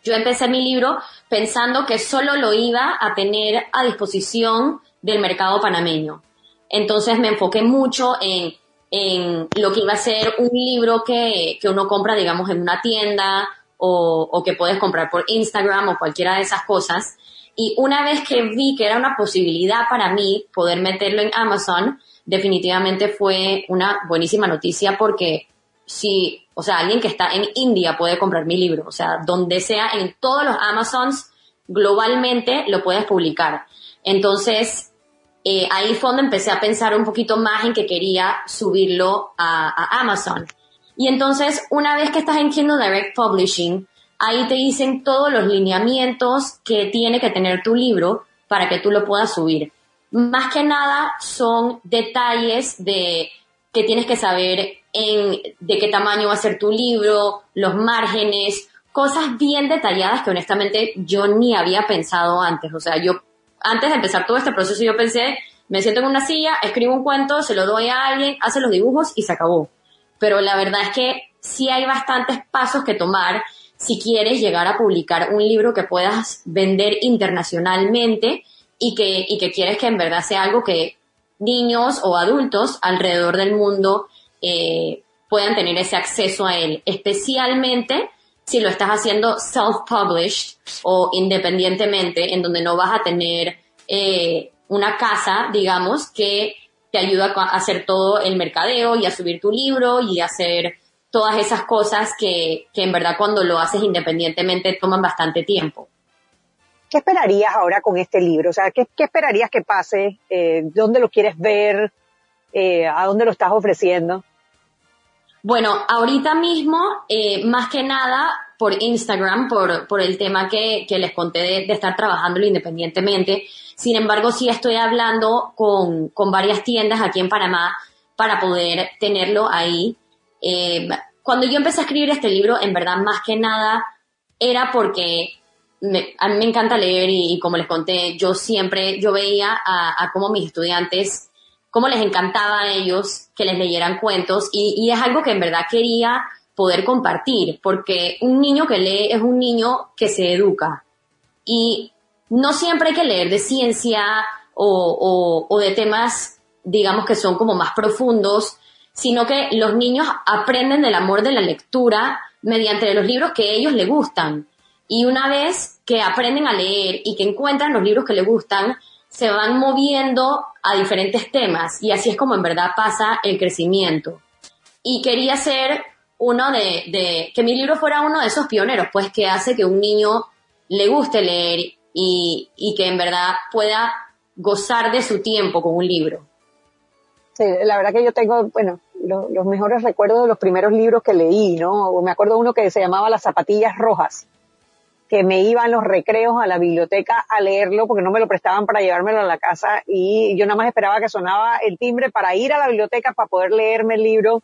Yo empecé mi libro pensando que solo lo iba a tener a disposición del mercado panameño. Entonces me enfoqué mucho en, en lo que iba a ser un libro que, que uno compra, digamos, en una tienda o, o que puedes comprar por Instagram o cualquiera de esas cosas. Y una vez que vi que era una posibilidad para mí poder meterlo en Amazon, definitivamente fue una buenísima noticia porque si, o sea, alguien que está en India puede comprar mi libro, o sea, donde sea, en todos los Amazons, globalmente lo puedes publicar. Entonces, eh, ahí fue empecé a pensar un poquito más en que quería subirlo a, a Amazon. Y entonces, una vez que estás en Kindle Direct Publishing, ahí te dicen todos los lineamientos que tiene que tener tu libro para que tú lo puedas subir. Más que nada son detalles de que tienes que saber en de qué tamaño va a ser tu libro, los márgenes, cosas bien detalladas que honestamente yo ni había pensado antes. O sea, yo antes de empezar todo este proceso yo pensé, me siento en una silla, escribo un cuento, se lo doy a alguien, hace los dibujos y se acabó. Pero la verdad es que sí hay bastantes pasos que tomar si quieres llegar a publicar un libro que puedas vender internacionalmente y que, y que quieres que en verdad sea algo que niños o adultos alrededor del mundo eh, puedan tener ese acceso a él, especialmente si lo estás haciendo self-published o independientemente, en donde no vas a tener eh, una casa, digamos, que te ayuda a hacer todo el mercadeo y a subir tu libro y a hacer todas esas cosas que, que en verdad cuando lo haces independientemente toman bastante tiempo. ¿Qué esperarías ahora con este libro? O sea, ¿qué, esperarías que pase? Eh, ¿Dónde lo quieres ver? Eh, ¿A dónde lo estás ofreciendo? Bueno, ahorita mismo, eh, más que nada por Instagram, por, por el tema que, que les conté de, de, estar trabajándolo independientemente. Sin embargo, sí estoy hablando con, con varias tiendas aquí en Panamá para poder tenerlo ahí. Eh, cuando yo empecé a escribir este libro, en verdad, más que nada, era porque me, a mí me encanta leer y, como les conté, yo siempre, yo veía a, a cómo mis estudiantes, cómo les encantaba a ellos que les leyeran cuentos y, es algo que en verdad quería poder compartir, porque un niño que lee es un niño que se educa y no siempre hay que leer de ciencia o, o, de temas, digamos, que son como más profundos, sino que los niños aprenden del amor de la lectura mediante los libros que ellos les gustan. Y una vez que aprenden a leer y que encuentran los libros que les gustan, se van moviendo a diferentes temas y así es como en verdad pasa el crecimiento. Y quería ser uno de, que mi libro fuera uno de esos pioneros, pues que hace que un niño le guste leer y, que en verdad pueda gozar de su tiempo con un libro. Sí, la verdad que yo tengo, bueno, lo, los mejores recuerdos de los primeros libros que leí, ¿no? Me acuerdo uno que se llamaba Las zapatillas rojas que me iba en los recreos a la biblioteca a leerlo porque no me lo prestaban para llevármelo a la casa y yo nada más esperaba que sonaba el timbre para ir a la biblioteca para poder leerme el libro.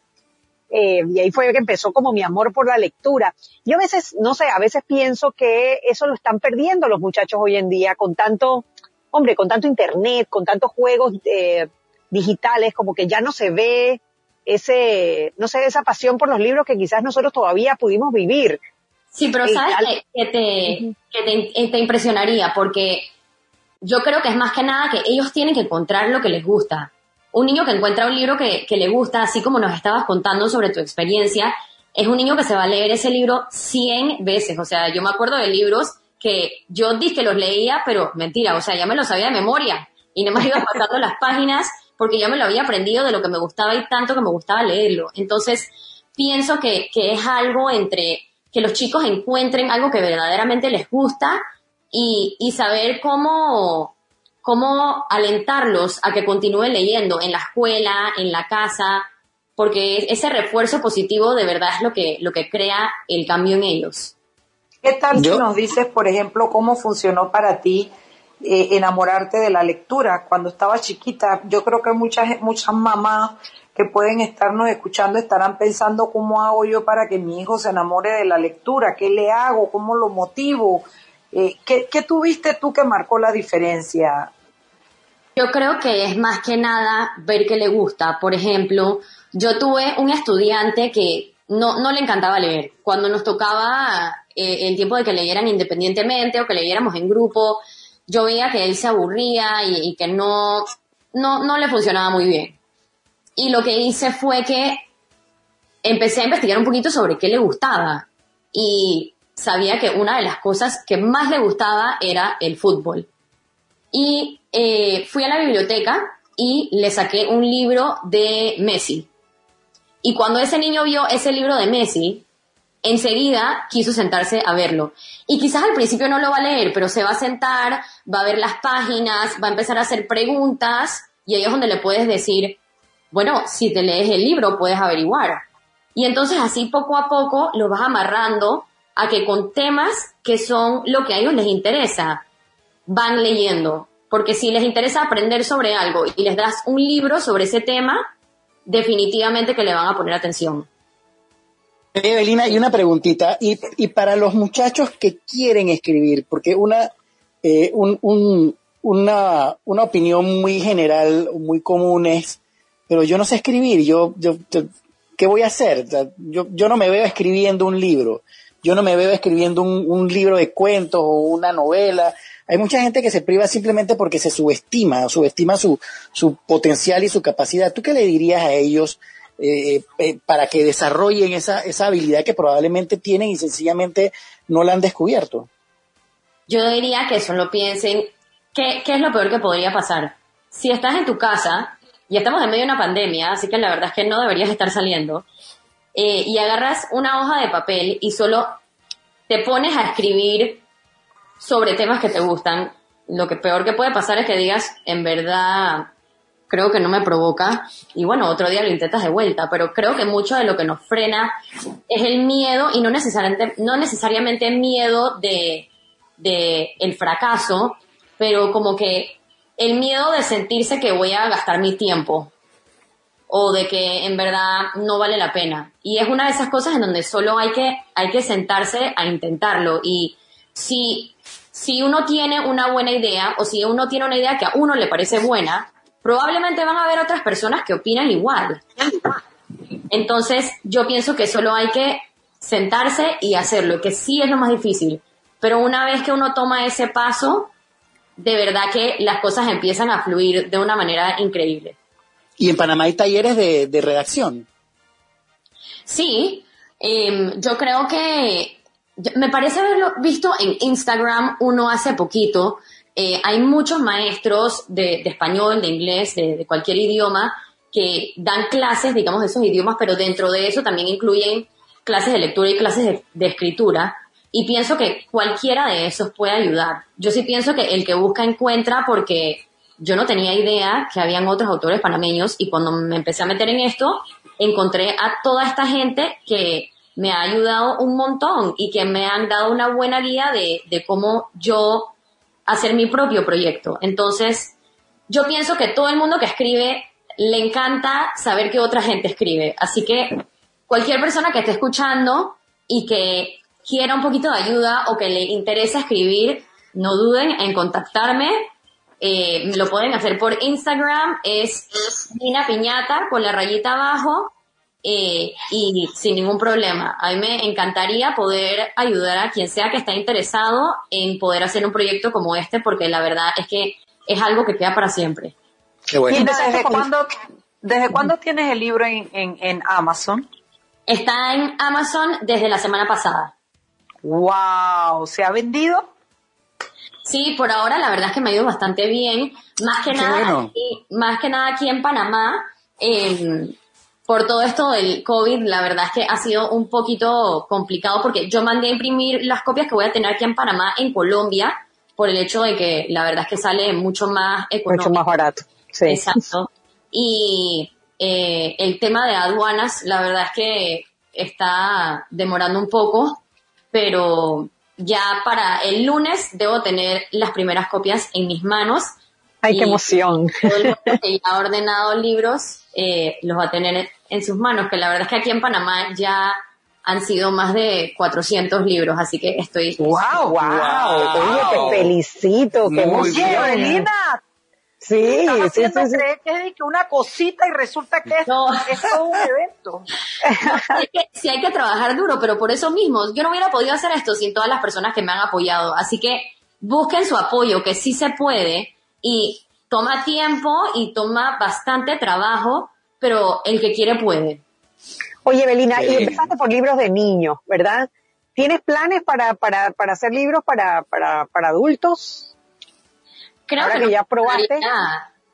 Eh, y ahí fue que empezó como mi amor por la lectura. Yo a veces, no sé, a veces pienso que eso lo están perdiendo los muchachos hoy en día con tanto, hombre, con tanto internet, con tantos juegos eh, digitales, como que ya no se ve ese, no sé, esa pasión por los libros que quizás nosotros todavía pudimos vivir. Sí, pero sabes que, que, te, que te, te, impresionaría porque yo creo que es más que nada que ellos tienen que encontrar lo que les gusta. Un niño que encuentra un libro que, que le gusta, así como nos estabas contando sobre tu experiencia, es un niño que se va a leer ese libro 100 veces. O sea, yo me acuerdo de libros que yo dije que los leía, pero mentira, o sea, ya me los sabía de memoria y no me *laughs* iba pasando las páginas porque ya me lo había aprendido de lo que me gustaba y tanto que me gustaba leerlo. Entonces, pienso que, que es algo entre que los chicos encuentren algo que verdaderamente les gusta y, y saber cómo, cómo alentarlos a que continúen leyendo en la escuela, en la casa, porque ese refuerzo positivo de verdad es lo que, lo que crea el cambio en ellos. ¿Qué tal Yo, si nos dices, por ejemplo, cómo funcionó para ti eh, enamorarte de la lectura cuando estaba chiquita? Yo creo que muchas, muchas mamás que pueden estarnos escuchando estarán pensando cómo hago yo para que mi hijo se enamore de la lectura, qué le hago, cómo lo motivo. Eh, ¿qué, ¿Qué tuviste tú que marcó la diferencia? Yo creo que es más que nada ver que le gusta. Por ejemplo, yo tuve un estudiante que no, no le encantaba leer. Cuando nos tocaba eh, el tiempo de que leyeran independientemente o que leyéramos en grupo, yo veía que él se aburría y, y que no, no, no le funcionaba muy bien. Y lo que hice fue que empecé a investigar un poquito sobre qué le gustaba. Y sabía que una de las cosas que más le gustaba era el fútbol. Y eh, fui a la biblioteca y le saqué un libro de Messi. Y cuando ese niño vio ese libro de Messi, enseguida quiso sentarse a verlo. Y quizás al principio no lo va a leer, pero se va a sentar, va a ver las páginas, va a empezar a hacer preguntas y ahí es donde le puedes decir, bueno, si te lees el libro puedes averiguar. Y entonces así poco a poco lo vas amarrando a que con temas que son lo que a ellos les interesa, van leyendo. Porque si les interesa aprender sobre algo y les das un libro sobre ese tema, definitivamente que le van a poner atención. Evelina, y una preguntita, y, y para los muchachos que quieren escribir, porque una, eh, un, un, una, una opinión muy general, muy común es, pero yo no sé escribir, yo, yo, ¿qué voy a hacer? Yo, yo no me veo escribiendo un libro, yo no me veo escribiendo un, un libro de cuentos o una novela. Hay mucha gente que se priva simplemente porque se subestima, subestima su, su potencial y su capacidad. ¿Tú qué le dirías a ellos eh, eh, para que desarrollen esa, esa habilidad que probablemente tienen y sencillamente no la han descubierto? Yo diría que eso lo piensen. ¿Qué, ¿Qué es lo peor que podría pasar? Si estás en tu casa, y estamos en medio de una pandemia, así que la verdad es que no deberías estar saliendo, eh, y agarras una hoja de papel y solo te pones a escribir sobre temas que te gustan, lo que peor que puede pasar es que digas, en verdad, creo que no me provoca. Y bueno, otro día lo intentas de vuelta, pero creo que mucho de lo que nos frena es el miedo y no necesariamente, no necesariamente miedo de, de el fracaso, pero como que el miedo de sentirse que voy a gastar mi tiempo o de que en verdad no vale la pena. Y es una de esas cosas en donde solo hay que, hay que sentarse a intentarlo. Y si, si uno tiene una buena idea o si uno tiene una idea que a uno le parece buena, probablemente van a haber otras personas que opinan igual. Entonces, yo pienso que solo hay que sentarse y hacerlo, que sí es lo más difícil. Pero una vez que uno toma ese paso, de verdad que las cosas empiezan a fluir de una manera increíble. Y en Panamá hay talleres de, redacción. Sí, em, yo creo que me parece haberlo visto en Instagram uno hace poquito, eh, hay muchos maestros de, español, de inglés, de, cualquier idioma, que dan clases, digamos, de esos idiomas, pero dentro de eso también incluyen clases de lectura y clases de, escritura. Y pienso que cualquiera de esos puede ayudar. Yo sí pienso que el que busca encuentra porque yo no tenía idea que habían otros autores panameños y cuando me empecé a meter en esto, encontré a toda esta gente que me ha ayudado un montón y que me han dado una buena guía de, de cómo yo hacer mi propio proyecto. Entonces, yo pienso que todo el mundo que escribe le encanta saber que otra gente escribe. Así que cualquier persona que esté escuchando y que quiera un poquito de ayuda o que le interese escribir, no duden en contactarme. Eh, lo pueden hacer por Instagram, es Nina Piñata con la rayita abajo eh, y sin ningún problema. A mí me encantaría poder ayudar a quien sea que está interesado en poder hacer un proyecto como este, porque la verdad es que es algo que queda para siempre. ¿Desde, cuándo, ¿Desde cuándo tienes el libro en, en, Amazon? Está en Amazon desde la semana pasada. ¡Wow! ¿Se ha vendido? Sí, por ahora la verdad es que me ha ido bastante bien. Más que, nada, más que nada aquí en Panamá. Eh, por todo esto del COVID, la verdad es que ha sido un poquito complicado porque yo mandé a imprimir las copias que voy a tener aquí en Panamá, en Colombia, por el hecho de que la verdad es que sale mucho más económico. Mucho más barato, sí. Exacto. Y eh, el tema de aduanas, la verdad es que está demorando un poco, pero ya para el lunes debo tener las primeras copias en mis manos. ¡Ay, qué emoción! Todo el mundo que ya ha ordenado libros eh, los va a tener en sus manos, que la verdad es que aquí en Panamá ya han sido más de 400 libros, así que estoy... ¡Wow! ¡Wow! Oye, te felicito, qué emoción. Evelina, Sí, sí, sí, sí. que es una cosita y resulta que es, todo un evento. *laughs* sí, hay que trabajar duro, pero por eso mismo, yo no hubiera podido hacer esto sin todas las personas que me han apoyado. Así que busquen su apoyo, que sí se puede, y toma tiempo y toma bastante trabajo, pero el que quiere puede. Oye, Belina, y empezaste por libros de niños, ¿verdad? ¿Tienes planes para, para, para hacer libros para, para, para adultos? Creo que, ya probaste.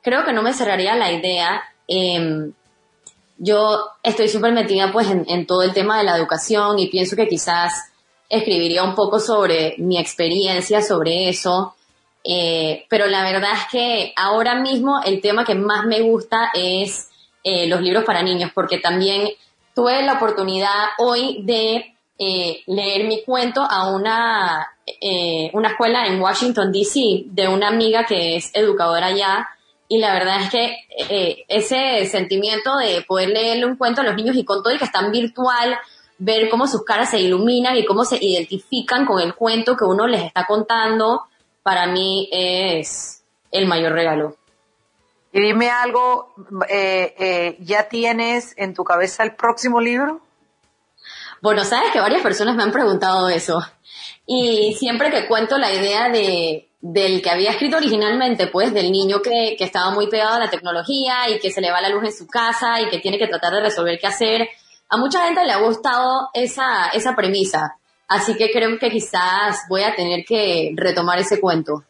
creo que no me cerraría la idea. Em, yo estoy súper metida pues en, todo el tema de la educación y pienso que quizás escribiría un poco sobre mi experiencia sobre eso. Eh, pero la verdad es que ahora mismo el tema que más me gusta es eh, los libros para niños, porque también tuve la oportunidad hoy de eh, leer mi cuento a una, una escuela en Washington, D.C., de una amiga que es educadora allá y la verdad es que eh, ese sentimiento de poder leerle un cuento a los niños y con todo y que están virtual, ver cómo sus caras se iluminan y cómo se identifican con el cuento que uno les está contando, para mí es el mayor regalo. Y dime algo, eh, eh, ¿ya tienes en tu cabeza el próximo libro? Bueno, sabes que varias personas me han preguntado eso. Y siempre que cuento la idea de, del que había escrito originalmente, pues del niño que, que estaba muy pegado a la tecnología y que se le va la luz en su casa y que tiene que tratar de resolver qué hacer. A mucha gente le ha gustado esa, esa premisa, así que creo que quizás voy a tener que retomar ese cuento.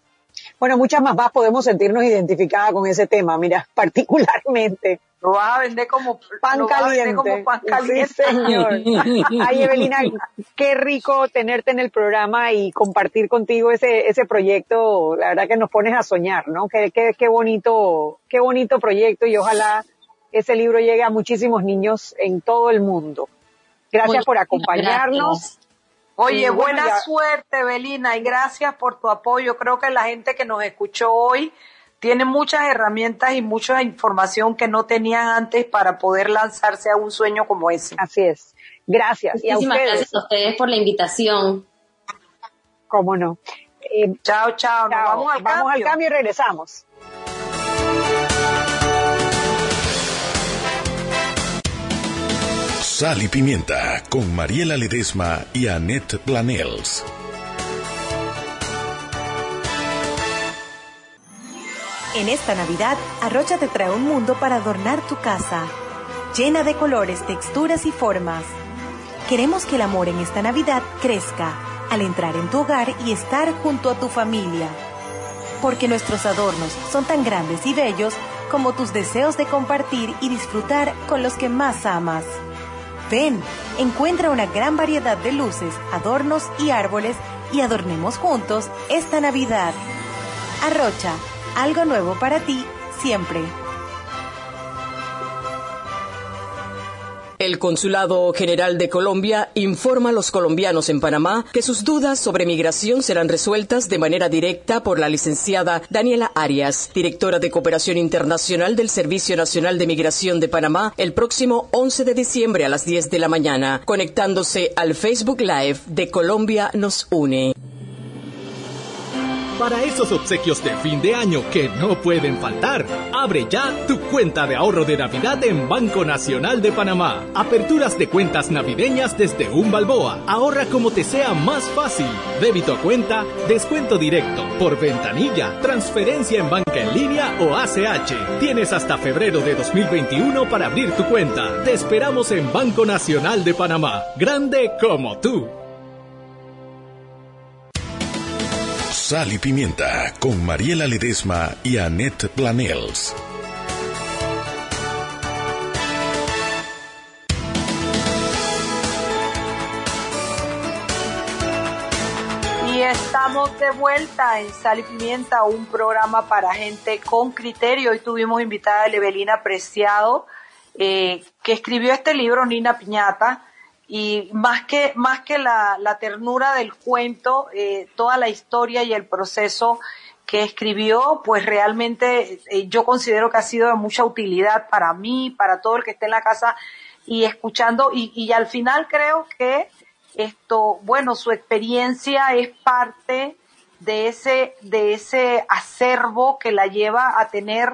Bueno, muchas más vas podemos sentirnos identificadas con ese tema, mira, *laughs* particularmente. Lo vas a vender como pan caliente. Como pan caliente. Sí, señor. Ay, Evelina, qué rico tenerte en el programa y compartir contigo ese, ese proyecto. La verdad que nos pones a soñar, ¿no? Qué, qué, qué bonito, qué bonito proyecto y ojalá ese libro llegue a muchísimos niños en todo el mundo. Gracias por acompañarnos. Oye, buena suerte, Evelina, y gracias por tu apoyo. Creo que la gente que nos escuchó hoy tiene muchas herramientas y mucha información que no tenían antes para poder lanzarse a un sueño como ese. Así es. Gracias. y a ustedes. gracias a ustedes por la invitación. Cómo no. Eh, chao, chao. vamos al vamos al cambio y regresamos. Sal y Pimienta con Mariela Ledesma y Annette Planels. En esta Navidad, Arrocha te trae un mundo para adornar tu casa, llena de colores, texturas y formas. Queremos que el amor en esta Navidad crezca al entrar en tu hogar y estar junto a tu familia. Porque nuestros adornos son tan grandes y bellos como tus deseos de compartir y disfrutar con los que más amas. Ven, encuentra una gran variedad de luces, adornos y árboles y adornemos juntos esta Navidad. Arrocha algo nuevo para ti siempre. El Consulado General de Colombia informa a los colombianos en Panamá que sus dudas sobre migración serán resueltas de manera directa por la licenciada Daniela Arias, directora de Cooperación Internacional del Servicio Nacional de Migración de Panamá, el próximo 11 de diciembre a las 10 de la mañana, conectándose al Facebook Live de Colombia nos une. Para esos obsequios de fin de año que no pueden faltar, abre ya tu cuenta de ahorro de Navidad en Banco Nacional de Panamá. Aperturas de cuentas navideñas desde un balboa. Ahorra como te sea más fácil. Débito a cuenta, descuento directo, por ventanilla, transferencia en banca en línea o ACH. Tienes hasta febrero de 2021 para abrir tu cuenta. Te esperamos en Banco Nacional de Panamá. Grande como tú. Sal y Pimienta con Mariela Ledesma y Annette Planels. Y estamos de vuelta en Sal y Pimienta, un programa para gente con criterio. Hoy tuvimos invitada a Evelina Preciado, eh, que escribió este libro, Nina Piñata, y más que, más que la, la ternura del cuento, eh, toda la historia y el proceso que escribió, pues realmente eh, yo considero que ha sido de mucha utilidad para mí, para todo el que esté en la casa y escuchando, y, y al final creo que esto, bueno, su experiencia es parte de ese, de ese acervo que la lleva a tener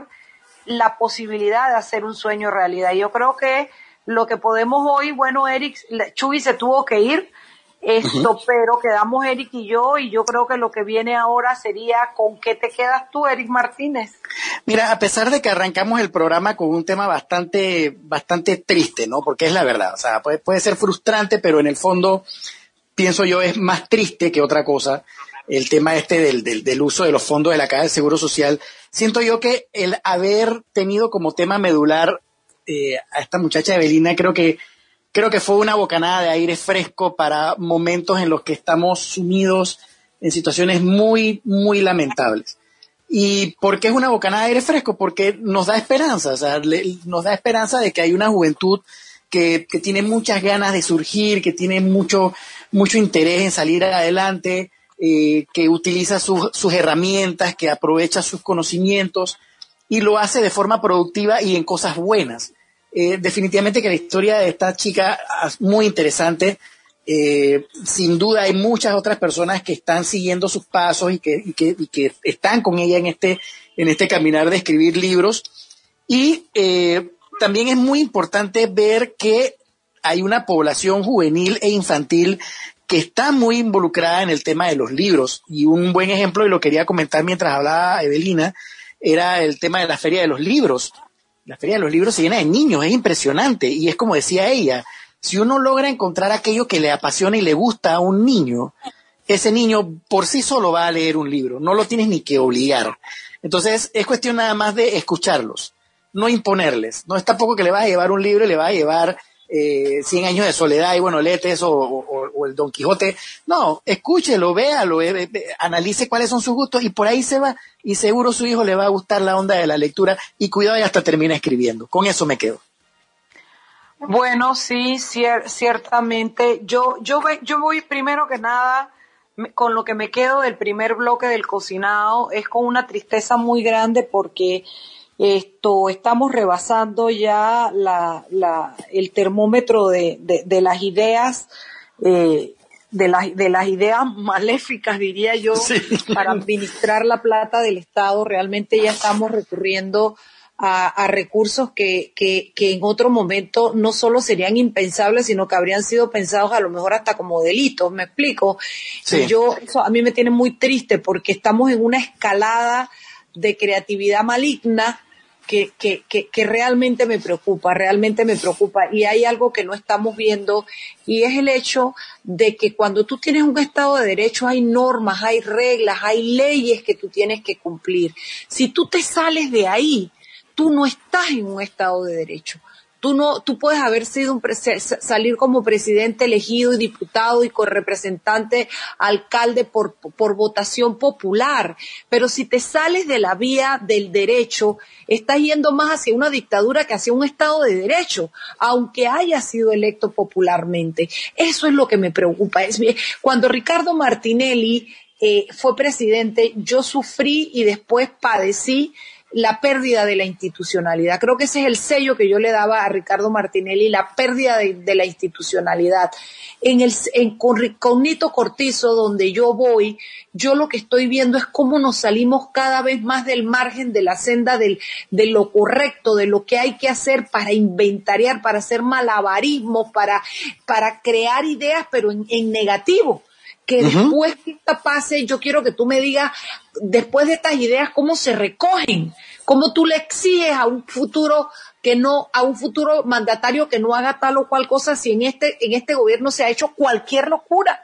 la posibilidad de hacer un sueño realidad. Yo creo que lo que podemos hoy, bueno, Eric, Chuy se tuvo que ir, esto, pero quedamos Eric y yo, y yo creo que lo que viene ahora sería con qué te quedas tú, Eric Martínez. Mira, a pesar de que arrancamos el programa con un tema bastante, bastante triste, ¿no? Porque es la verdad, o sea, puede, puede ser frustrante, pero en el fondo, pienso yo, es más triste que otra cosa. el tema este del, del, del, uso de los fondos de la Caja de Seguro Social, siento yo que el haber tenido como tema medular eh, a esta muchacha Evelina, creo que, creo que fue una bocanada de aire fresco para momentos en los que estamos sumidos en situaciones muy, muy lamentables. ¿Y por qué es una bocanada de aire fresco? Porque nos da esperanza, o sea, nos da esperanza de que hay una juventud que, que, tiene muchas ganas de surgir, que tiene mucho, mucho interés en salir adelante, eh, que utiliza sus herramientas, que aprovecha sus conocimientos y lo hace de forma productiva y en cosas buenas. Eh, definitivamente que la historia de esta chica es muy interesante. Eh, sin duda hay muchas otras personas que están siguiendo sus pasos y que, y que, y que están con ella en este, en este caminar de escribir libros. Y eh, también es muy importante ver que hay una población juvenil e infantil que está muy involucrada en el tema de los libros. Y un buen ejemplo, y lo quería comentar mientras hablaba Evelina, era el tema de la Feria de los Libros. La Feria de los Libros se llena de niños, es impresionante. Y es como decía ella, si uno logra encontrar aquello que le apasiona y le gusta a un niño, ese niño por sí solo va a leer un libro, no lo tienes ni que obligar. Entonces es cuestión nada más de escucharlos, no imponerles. No es tampoco que le vas a llevar un libro y le vas a llevar eh, 100 años de soledad y bueno, léete o, el Don Quijote. No, escúchelo, véalo, eh, analice cuáles son sus gustos y por ahí se va y seguro su hijo le va a gustar la onda de la lectura y cuidado y hasta termina escribiendo. Con eso me quedo. Bueno, sí, ciertamente. Yo, yo, yo voy primero que nada con lo que me quedo del primer bloque del cocinado es con una tristeza muy grande porque esto estamos rebasando ya la, la, el termómetro de, de, las ideas eh, de, de las ideas maléficas diría yo *laughs* para administrar la plata del Estado. Realmente ya estamos recurriendo a, recursos que, que, que, en otro momento no solo serían impensables, sino que habrían sido pensados a lo mejor hasta como delitos, me explico. Y yo, eso a mí me tiene muy triste porque estamos en una escalada de creatividad maligna que, que, que, que, realmente me preocupa, realmente me preocupa. Y hay algo que no estamos viendo y es el hecho de que cuando tú tienes un Estado de Derecho hay normas, hay reglas, hay leyes que tú tienes que cumplir. Si tú te sales de ahí, tú no estás en un Estado de Derecho. Tú no, tú puedes haber sido un salir como presidente elegido y diputado y representante alcalde por, por votación popular, pero si te sales de la vía del derecho, estás yendo más hacia una dictadura que hacia un Estado de Derecho, aunque haya sido electo popularmente. Eso es lo que me preocupa. Es, cuando Ricardo Martinelli eh, fue presidente, yo sufrí y después padecí la pérdida de la institucionalidad. Creo que ese es el sello que yo le daba a Ricardo Martinelli, la pérdida de, la institucionalidad. En el, en, con, Cortizo, donde yo voy, yo lo que estoy viendo es cómo nos salimos cada vez más del margen de la senda del, de lo correcto, de lo que hay que hacer para inventariar, para hacer malabarismo, para, para crear ideas, pero en, en negativo que después que esta pase, yo quiero que tú me digas, después de estas ideas, cómo se recogen, cómo tú le exiges a un futuro que no, a un futuro mandatario que no haga tal o cual cosa si en este, en este gobierno se ha hecho cualquier locura.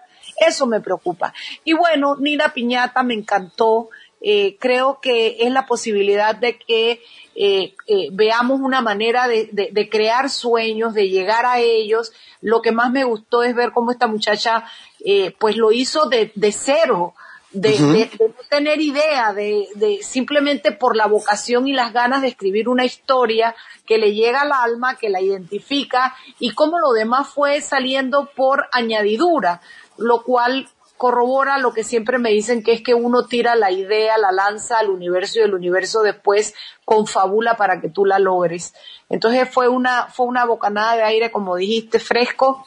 Eso me preocupa. Y bueno, Nina Piñata me encantó. Eh, creo que es la posibilidad de que eh, eh, veamos una manera de, de, crear sueños, de llegar a ellos. Lo que más me gustó es ver cómo esta muchacha eh, pues lo hizo de, de cero, de, de, no tener idea, de, de simplemente por la vocación y las ganas de escribir una historia que le llega al alma, que la identifica y cómo lo demás fue saliendo por añadidura, lo cual corrobora lo que siempre me dicen que es que uno tira la idea, la lanza al universo y el universo después confabula para que tú la logres. Entonces fue una, fue una bocanada de aire, como dijiste, fresco.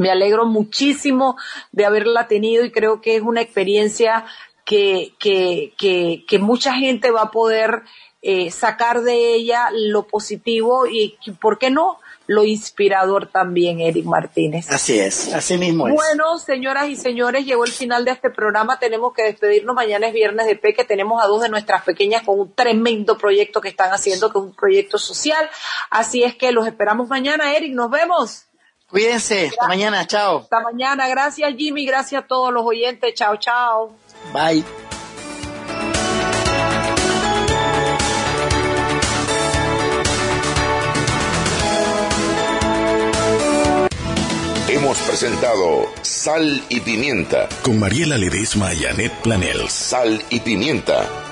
Me alegro muchísimo de haberla tenido y creo que es una experiencia que, que, que, que mucha gente va a poder eh, sacar de ella lo positivo y, ¿por qué no? lo inspirador también, Eric Martínez. Así es, así mismo es. Bueno, señoras y señores, llegó el final de este programa. Tenemos que despedirnos. Mañana es viernes de Peque. Tenemos a dos de nuestras pequeñas con un tremendo proyecto que están haciendo, que es un proyecto social. Así es que los esperamos mañana, Eric. Nos vemos. Cuídense. Hasta mañana. Chao. Hasta mañana. Gracias, Jimmy. Gracias a todos los oyentes. Chao, chao. Bye. Hemos presentado Sal y Pimienta con Mariela Ledesma y Annette Planels. Sal y Pimienta